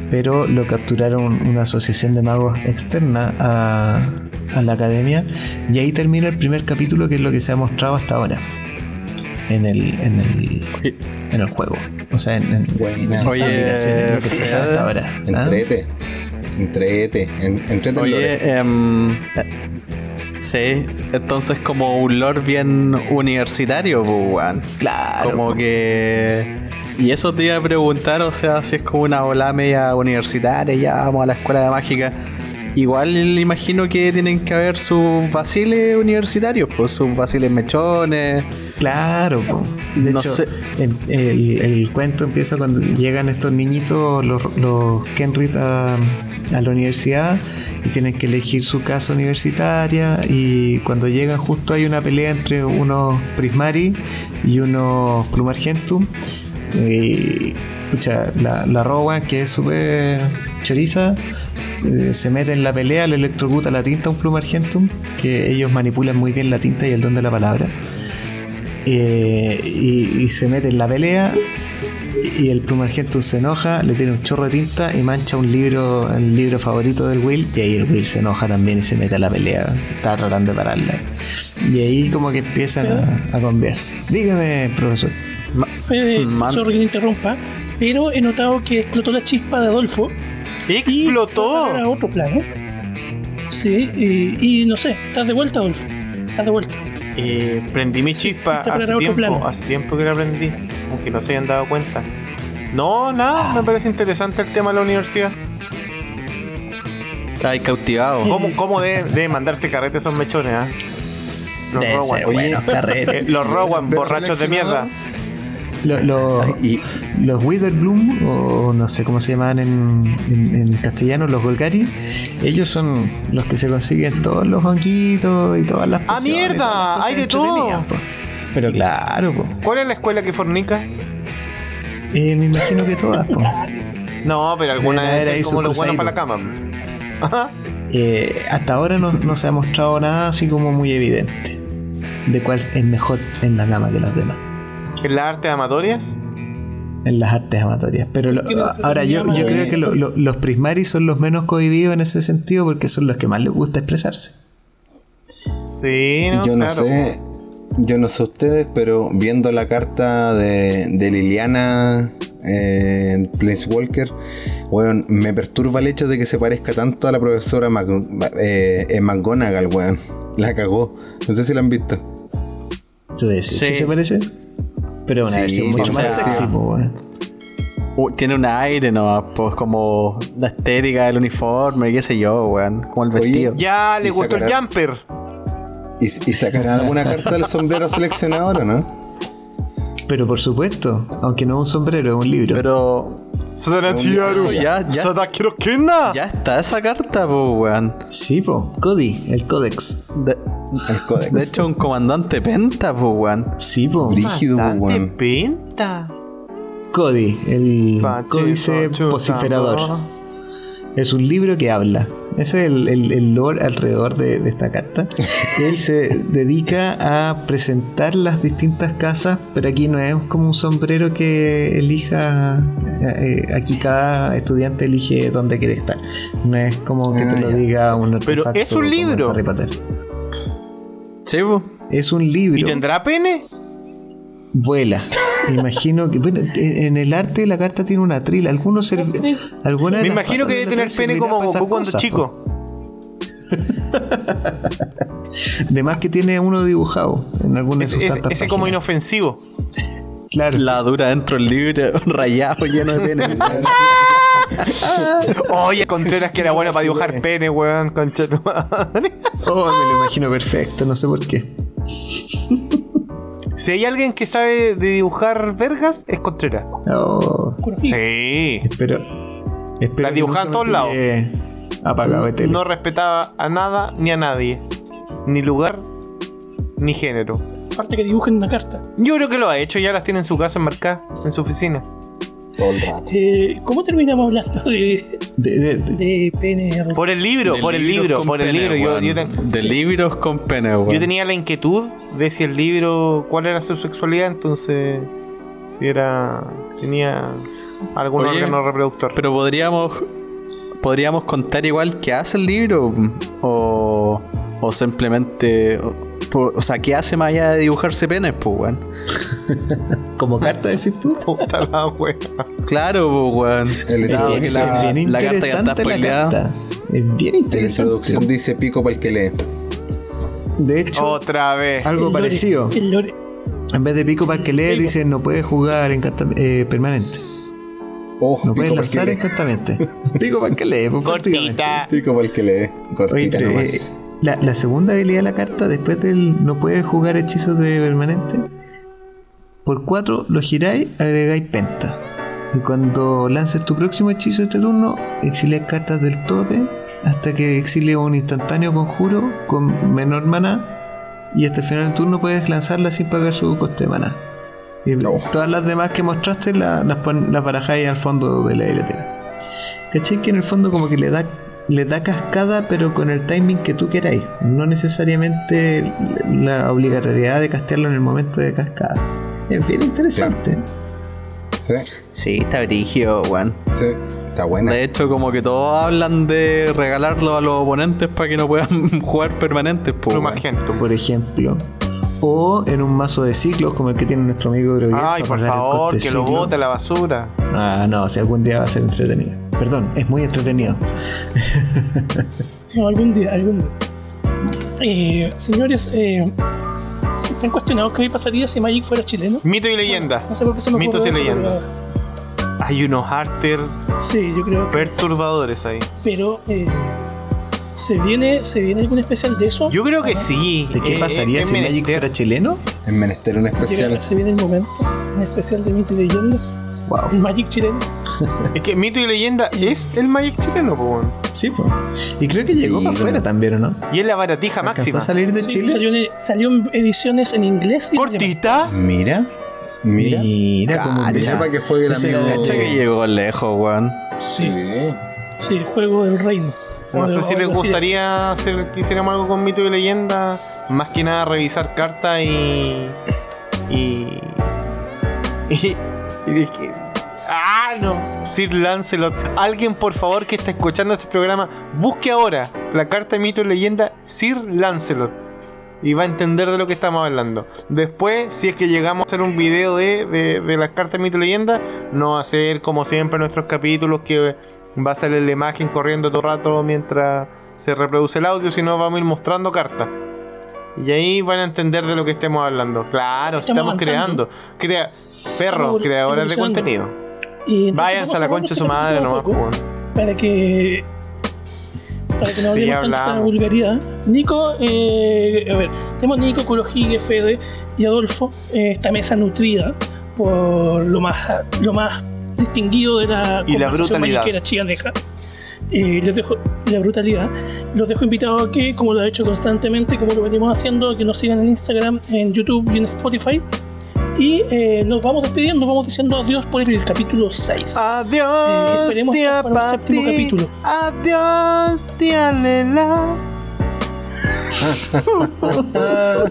D: pero lo capturaron una asociación de magos externa a, a la academia y ahí termina el primer capítulo que es lo que se ha mostrado hasta ahora en el, en el, en el juego. O sea, en, en
C: Buena.
D: en
E: Oye,
D: aplicaciones, lo que se sabe hasta ahora. ¿ah?
C: Entrete. Entrete. En, entrete.
E: Oye, sí, entonces como un lore bien universitario, pues.
D: Claro.
E: Como que. Y eso te iba a preguntar, o sea, si es como una ola media universitaria, ya vamos a la escuela de mágica. Igual imagino que tienen que haber sus vaciles universitarios, pues sus vaciles mechones.
D: Claro, po. de
E: No
D: hecho, el, el cuento empieza cuando llegan estos niñitos, los, los Kenrit, a, a la universidad tienen que elegir su casa universitaria. Y cuando llegan, justo hay una pelea entre unos Prismari y unos Plumargentum. Y, pucha, la, la Rowan, que es súper choriza, eh, se mete en la pelea, le electrocuta la tinta a un Plumargentum, que ellos manipulan muy bien la tinta y el don de la palabra. Eh, y, y se mete en la pelea y el Plumargentum se enoja, le tiene un chorro de tinta y mancha un libro, el libro favorito del Will, y ahí el Will se enoja también y se mete a la pelea, estaba tratando de pararla. Y ahí como que empiezan a, a conversar. Dígame, profesor.
B: Fede,
E: Man.
B: sorry que te interrumpa, pero he notado que explotó la chispa de Adolfo.
A: ¡Explotó!
B: a otro plano. Sí, y, y no sé, ¿estás de vuelta, Adolfo? ¿Estás de vuelta?
A: Eh, prendí mi chispa hace tiempo,
B: plano.
A: hace tiempo que la prendí, aunque no se hayan dado cuenta. No, nada, me parece interesante el tema de la universidad.
E: Está ahí cautivado.
A: ¿Cómo, cómo deben debe mandarse carrete esos mechones, ah? Los Rowan.
D: bueno.
A: Eh, los Rowan, borrachos de mierda.
D: Lo- lo-
C: Ay, y
D: los Witherbloom, o no sé cómo se llaman en, en- en castellano, los Golgari, ellos son los que se consiguen todos los honguitos y todas las
A: ¡Ah, mierda! ¡Hay de todo!
D: po. Pero claro, po.
A: ¿Cuál es la escuela que fornica?
D: Eh, me imagino que todas, po.
A: No, pero alguna
D: ahí
A: es como los buenos para la cama. Ajá.
D: Eh, hasta ahora no, no se ha mostrado nada así como muy evidente de cuál es mejor en la cama que las demás,
A: ¿En las artes amatorias?
D: en las artes amatorias. Pero lo-
B: ¿Qué no-
D: ahora yo, yo creo que lo- lo- los Prismaris son los menos cohibidos en ese sentido porque son los que más les gusta expresarse.
A: Sí, no,
C: yo no
A: claro.
C: sé. Yo no sé ustedes, pero viendo la carta de, de Liliana eh, en Planeswalker, weón, me perturba el hecho de que se parezca tanto a la profesora Mac- eh, eh, McGonagall, weón. La cagó. No sé si la han visto.
D: ¿Tú decís
E: Sí.
D: qué se parece? Pero una
C: Sí,
D: versión mucho más
E: sea,
D: sexy, po, weón.
E: Uh, tiene un aire, ¿no? Pues como la estética del uniforme, qué sé yo, weón. Como el
C: Oye,
E: vestido.
A: Ya le gustó el jumper.
C: ¿Y, y sacarán alguna carta del sombrero seleccionador o no?
D: Pero por supuesto, aunque no es un sombrero, es un libro.
E: Pero. Ya, ya, ya está esa carta, pues, weón.
D: Sí, po, Cody, el Codex.
E: De,
C: El códex.
E: de hecho, un comandante penta, pues, weón.
D: Sí, po.
C: Brígido, pues, weón.
A: pinta.
D: Cody, el códice vociferador. Es un libro que habla. Ese es el, el- el lore alrededor de, de esta carta. Él se dedica a presentar las distintas casas, pero aquí no es como un sombrero que elija. eh, eh, aquí cada estudiante elige dónde quiere estar. No es como que te
C: Ah,
D: lo diga un
A: Pero
D: artefacto
A: es un libro.
D: Harry Potter.
E: Sí, po.
D: Es un libro.
A: ¿Y tendrá pene?
D: Vuela. Me imagino que. Bueno, en el arte la carta tiene una trila. Algunos serv- alguna de
A: Me imagino que
D: de
A: debe tener pene como Goku cuando
D: cosas,
A: chico.
D: De más que tiene uno dibujado en alguna de
A: Ese,
D: sus
A: ese-
D: tantas
A: ese como inofensivo.
D: Claro.
E: La dura dentro del libro, rayado, lleno de pene.
A: Oye, Contreras que era bueno para dibujar pene, weón, concha tu madre.
D: Oh, me lo imagino perfecto, no sé por qué.
A: Si hay alguien que sabe de dibujar vergas, es Contreras.
D: Oh.
A: Sí.
D: espero. espero
A: La dibujaba en todos
D: pille Apagado tele.
A: No respetaba a nada ni a nadie. Ni lugar, ni género.
B: Falta que dibujen una carta.
A: Yo creo que lo ha hecho, ya las tiene en su casa enmarcadas, en su oficina.
C: Todo el rato.
B: Eh, ¿Cómo terminamos hablando de,
D: De- de- de-
B: de pene?
A: Por el libro,
E: De
A: por el libro, por el libro. Yo, yo te-
E: De
A: sí.
E: libros con pene, weón.
A: Yo tenía la inquietud de si el libro, cuál era su sexualidad, entonces si era, tenía algún
E: Oye,
A: órgano reproductor.
E: Pero podríamos podríamos contar igual qué hace el libro o, o simplemente o, sea, qué hace más allá de dibujarse penes, pues, weón.
D: como carta decís tú.
A: Puta la wea.
E: Claro, pues, weón.
C: El
E: que
D: es
E: la,
D: bien
E: la carta ya está
D: interesante la
E: spoileada.
D: carta. Es bien
C: En la
D: interesante.
C: introducción dice pico para el que lee.
D: De hecho,
A: Otra vez.
D: algo
B: El lore,
D: parecido.
B: El lore.
D: En vez de pico para el que lee,
B: Pico.
D: dice no puede jugar encanta- eh, permanente.
C: Ojo,
D: No puedes
C: pico para el que
D: lanzar
C: lee.
D: encantamente. Pico para el que lee, pues.
A: Cortita.
C: Pico para el que lee.
D: Oye,
C: Cortita
D: pero,
C: nomás.
D: eh, la, la segunda habilidad de la carta, después del no puedes jugar hechizos de permanente, por 4 lo giráis, agregáis penta. Y cuando lances tu próximo hechizo este turno, exilias cartas del tope hasta que exilie un instantáneo conjuro con menor maná. Y hasta el final del turno puedes lanzarla sin pagar su coste de maná. Y
C: No.
D: todas las demás que mostraste la- las, las barajáis al fondo de la biblioteca. ¿Cachai? Que en el fondo como que le da le da cascada pero con el timing que tú queráis. No necesariamente la obligatoriedad de castearlo en el momento de cascada. Es bien interesante.
C: Sí,
E: Sí, está brígido, weón.
C: sí. Está buena.
E: De hecho, como que todos hablan de regalarlo a los oponentes para que no puedan jugar permanentes, pues.
D: Por ejemplo. O en un mazo de ciclos como el que tiene nuestro amigo Groguet
A: Ay, por favor, que lo bote a la basura.
D: Ah, no, si algún día va a ser entretenido. Perdón, es muy entretenido.
B: No, algún día, algún día. Eh, señores, eh, ¿se han cuestionado qué pasaría si Magic fuera chileno?
A: Mito y leyenda.
B: No sé por qué se me
A: Mitos y leyendas. Hay unos arter
B: pero- Sí, yo creo que.
A: perturbadores ahí.
B: Pero, eh, ¿se, viene, ¿se viene algún especial de eso?
A: Yo creo que sí.
D: ¿De qué
A: Eh,
D: pasaría
A: es
D: si Magic
A: menester.
D: fuera chileno?
C: En menester un
B: Llega-
C: especial.
B: se viene el momento, un especial de mito y leyenda.
D: Wow.
B: El Magic chileno.
A: Es que Mito y leyenda es el Magic chileno, po, weón.
D: Sí, pues. Y creo que llegó
C: Sí,
D: para afuera
C: bueno.
D: también, ¿o no?
A: Y es la baratija
D: ¿Alcanzó
A: máxima.
D: a salir de
B: Sí,
D: Chile?
B: Salió, en, salió en ediciones en inglés y.
A: Cortita.
C: Mira, mira.
D: Mira cómo
E: Cacha.
C: Para que juegue el
D: Ese era
C: amigo.
E: Cacha que llegó lejos, weón.
C: Sí.
B: Sí, el juego del reino.
A: No
B: O
A: sé si les gustaría hacer que hiciéramos algo con mito y leyenda. Más que nada revisar cartas y. Y. Y. y que- ¡Ah, no! Sir Lancelot. Alguien, por favor, que está escuchando este programa, busque ahora la carta de mito y leyenda Sir Lancelot. Y va a entender de lo que estamos hablando. Después, si es que llegamos a hacer un video de, de, de las cartas de mito y leyenda, no va a ser como siempre nuestros capítulos que va a salir la imagen corriendo todo el rato mientras se reproduce el audio, sino vamos a ir mostrando cartas. Y ahí van a entender de lo que estemos hablando. Claro,
B: Estamos
A: creando. Crea, perros, creadores de contenido.
B: Y
A: Váyanse a la concha de su madre nomás,
B: poco,
A: po, weón.
B: Para que. Para que no
A: Sí,
B: hablemos tanta vulgaridad. Nico, eh, a ver, tenemos Nico, Kurohige, Fede y Adolfo. eh, esta mesa nutrida por lo más, lo más distinguido de la
A: Y la brutalidad.
B: chianeja. Eh, les dejo la brutalidad. Los dejo invitados a que, como lo he hecho constantemente, como lo venimos haciendo, que nos sigan en Instagram, en YouTube y en Spotify. Y eh, nos vamos despidiendo, nos vamos diciendo adiós por el capítulo 6.
A: Adiós,
B: Eh, esperemos
A: tía
B: para un séptimo capítulo.
A: Adiós, tía Lela.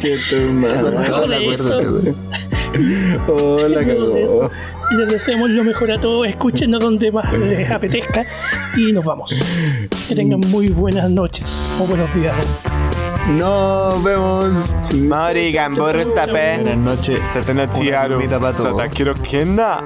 C: Che, tu madre.
D: Todos de acuerdo,
B: eso.
D: tú.
C: La
B: Luego de
C: cagó.
B: Les deseamos lo mejor a todos, escúchenos donde más les apetezca y nos vamos. Que tengan muy buenas noches o buenos días.
C: Nos vemos.
A: Mari Gamborro
D: Buenas noches.
A: Satana
D: Una
A: Tiaro.
D: palomita pa' todos.
A: Satakiro Kena.